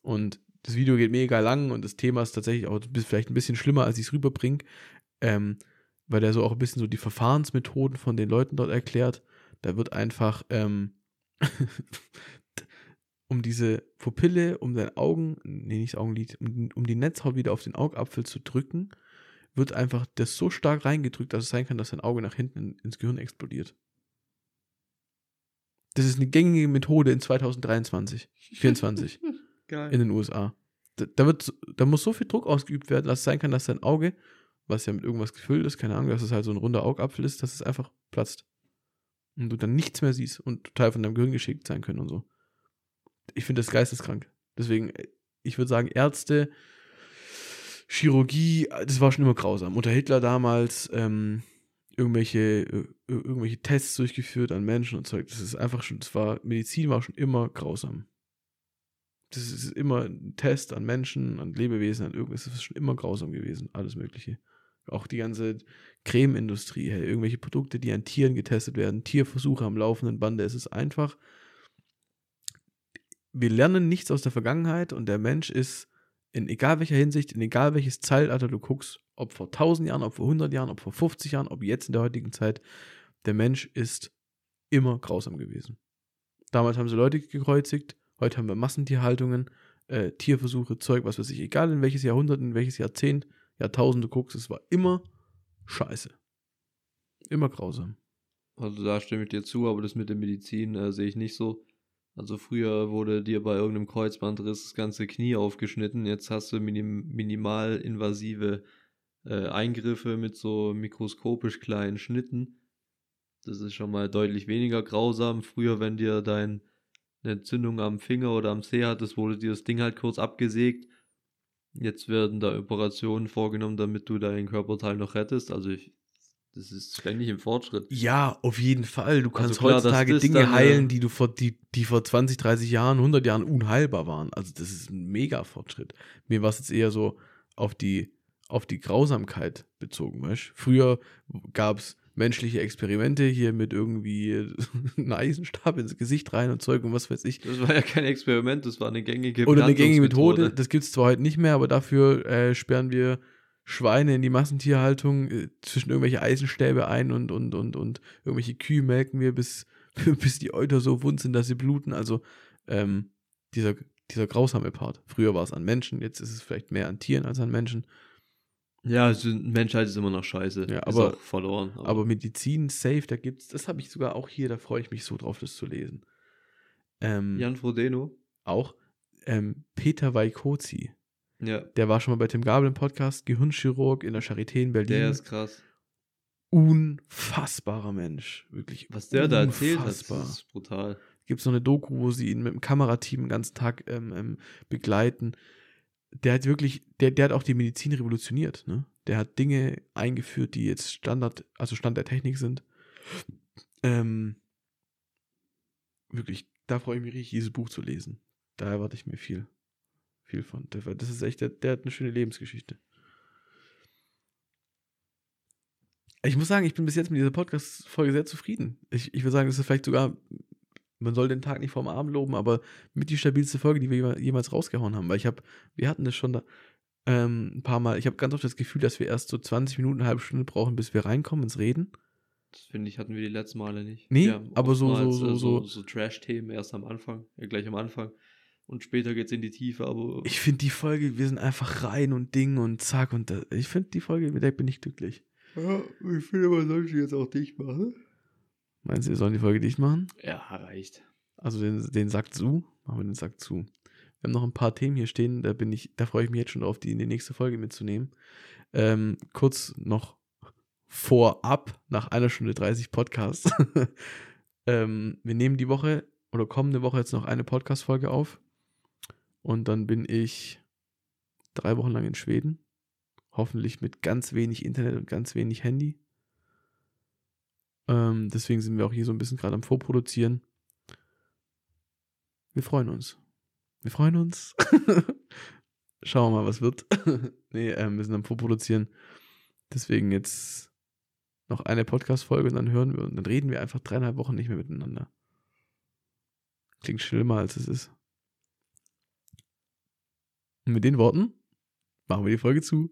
Und das Video geht mega lang und das Thema ist tatsächlich auch vielleicht ein bisschen schlimmer, als ich es rüberbringe, ähm, weil der so auch ein bisschen so die Verfahrensmethoden von den Leuten dort erklärt. Da wird einfach ähm, um diese Pupille, um dein Augen, nee, nicht das Augenlid, um, um die Netzhaut wieder auf den Augapfel zu drücken, wird einfach das so stark reingedrückt, dass es sein kann, dass dein Auge nach hinten in, ins Gehirn explodiert. Das ist eine gängige Methode in 2023, 24 Geil. in den USA. Da, da, wird, da muss so viel Druck ausgeübt werden, dass es sein kann, dass dein Auge was ja mit irgendwas gefüllt ist, keine Ahnung, dass es halt so ein runder Augapfel ist, dass es einfach platzt. Und du dann nichts mehr siehst und total von deinem Gehirn geschickt sein können und so. Ich finde das geisteskrank. Deswegen, ich würde sagen, Ärzte, Chirurgie, das war schon immer grausam. Unter Hitler damals, ähm, irgendwelche, äh, irgendwelche Tests durchgeführt an Menschen und Zeug. Das ist einfach schon, das war, Medizin war schon immer grausam. Das ist immer ein Test an Menschen, an Lebewesen, an irgendwas. Das ist schon immer grausam gewesen, alles Mögliche. Auch die ganze Cremeindustrie, hey, irgendwelche Produkte, die an Tieren getestet werden, Tierversuche am laufenden Bande. Es ist einfach, wir lernen nichts aus der Vergangenheit und der Mensch ist in egal welcher Hinsicht, in egal welches Zeitalter du guckst, ob vor 1000 Jahren, ob vor 100 Jahren, ob vor 50 Jahren, ob jetzt in der heutigen Zeit, der Mensch ist immer grausam gewesen. Damals haben sie Leute gekreuzigt, heute haben wir Massentierhaltungen, äh, Tierversuche, Zeug, was weiß ich, egal in welches Jahrhundert, in welches Jahrzehnt, Jahrtausend du guckst, es war immer scheiße. Immer grausam. Also da stimme ich dir zu, aber das mit der Medizin äh, sehe ich nicht so. Also früher wurde dir bei irgendeinem Kreuzbandriss das ganze Knie aufgeschnitten, jetzt hast du minim minimal invasive äh, Eingriffe mit so mikroskopisch kleinen Schnitten. Das ist schon mal deutlich weniger grausam. Früher, wenn dir dein eine Entzündung am Finger oder am Zeh hattest, wurde dir das Ding halt kurz abgesägt. Jetzt werden da Operationen vorgenommen, damit du deinen Körperteil noch rettest. Also ich, das ist ständig im Fortschritt. Ja, auf jeden Fall. Du kannst also klar, heutzutage Dinge dann, heilen, die du vor, die, die vor 20, 30 Jahren, 100 Jahren unheilbar waren. Also das ist ein mega Fortschritt. Mir war es jetzt eher so auf die, auf die Grausamkeit bezogen, weißt Früher gab es menschliche Experimente hier mit irgendwie einen Eisenstab ins Gesicht rein und Zeug und was weiß ich. Das war ja kein Experiment, das war eine gängige Oder eine gängige Methode. Das gibt es zwar heute nicht mehr, aber dafür äh, sperren wir Schweine in die Massentierhaltung äh, zwischen irgendwelche Eisenstäbe ein und, und, und, und irgendwelche Kühe melken wir, bis, bis die Euter so wund sind, dass sie bluten. Also ähm, dieser, dieser grausame Part. Früher war es an Menschen, jetzt ist es vielleicht mehr an Tieren als an Menschen. Ja, also Menschheit ist immer noch scheiße. Ja, aber verloren. Aber. aber, Medizin, safe, da gibt's, das habe ich sogar auch hier, da freue ich mich so drauf, das zu lesen. Ähm, Jan Frodeno. Auch ähm, Peter Weikozi. Ja. Der war schon mal bei Tim Gabel im Podcast, Gehirnchirurg in der Charité in Berlin. Der ist krass. Unfassbarer Mensch. Wirklich. Was der unfassbar. da erzählt hat, ist brutal. Gibt es noch eine Doku, wo sie ihn mit dem Kamerateam den ganzen Tag ähm, ähm, begleiten. Der hat wirklich, der, der hat auch die Medizin revolutioniert. Ne? Der hat Dinge eingeführt, die jetzt Standard, also Stand der Technik sind. Ähm, wirklich, da freue ich mich richtig, dieses Buch zu lesen. Da erwarte ich mir viel viel von. Das ist echt, der, der hat eine schöne Lebensgeschichte. Ich muss sagen, ich bin bis jetzt mit dieser Podcast-Folge sehr zufrieden. Ich, ich würde sagen, das ist vielleicht sogar, man soll den Tag nicht vorm Abend loben, aber mit die stabilste Folge, die wir jemals rausgehauen haben. Weil ich habe, wir hatten das schon da ähm, ein paar Mal, ich habe ganz oft das Gefühl, dass wir erst so 20 Minuten, eine halbe Stunde brauchen, bis wir reinkommen ins Reden. Das finde ich, hatten wir die letzten Male nicht. Nee, aber so, so, so, so, so, so Trash-Themen erst am Anfang, ja, gleich am Anfang und später geht es in die Tiefe, aber. Ich finde die Folge, wir sind einfach rein und Ding und zack und da, ich finde die Folge, mit der bin ich glücklich. Ja, ich finde, man sollte jetzt auch dicht machen. Meinst du, wir sollen die Folge dicht machen? Ja, reicht. Also den, den Sack zu, machen wir den Sack zu. Wir haben noch ein paar Themen hier stehen, da bin ich, da freue ich mich jetzt schon drauf, die in die nächste Folge mitzunehmen. Ähm, kurz noch vorab, nach einer Stunde 30 Podcast. ähm, wir nehmen die Woche oder kommende Woche jetzt noch eine Podcast-Folge auf. Und dann bin ich drei Wochen lang in Schweden. Hoffentlich mit ganz wenig Internet und ganz wenig Handy. Ähm, deswegen sind wir auch hier so ein bisschen gerade am Vorproduzieren. Wir freuen uns. Wir freuen uns. Schauen wir mal, was wird. nee, ähm, wir sind am Vorproduzieren. Deswegen jetzt noch eine Podcast-Folge und dann hören wir und dann reden wir einfach dreieinhalb Wochen nicht mehr miteinander. Klingt schlimmer, als es ist. Und mit den Worten machen wir die Folge zu.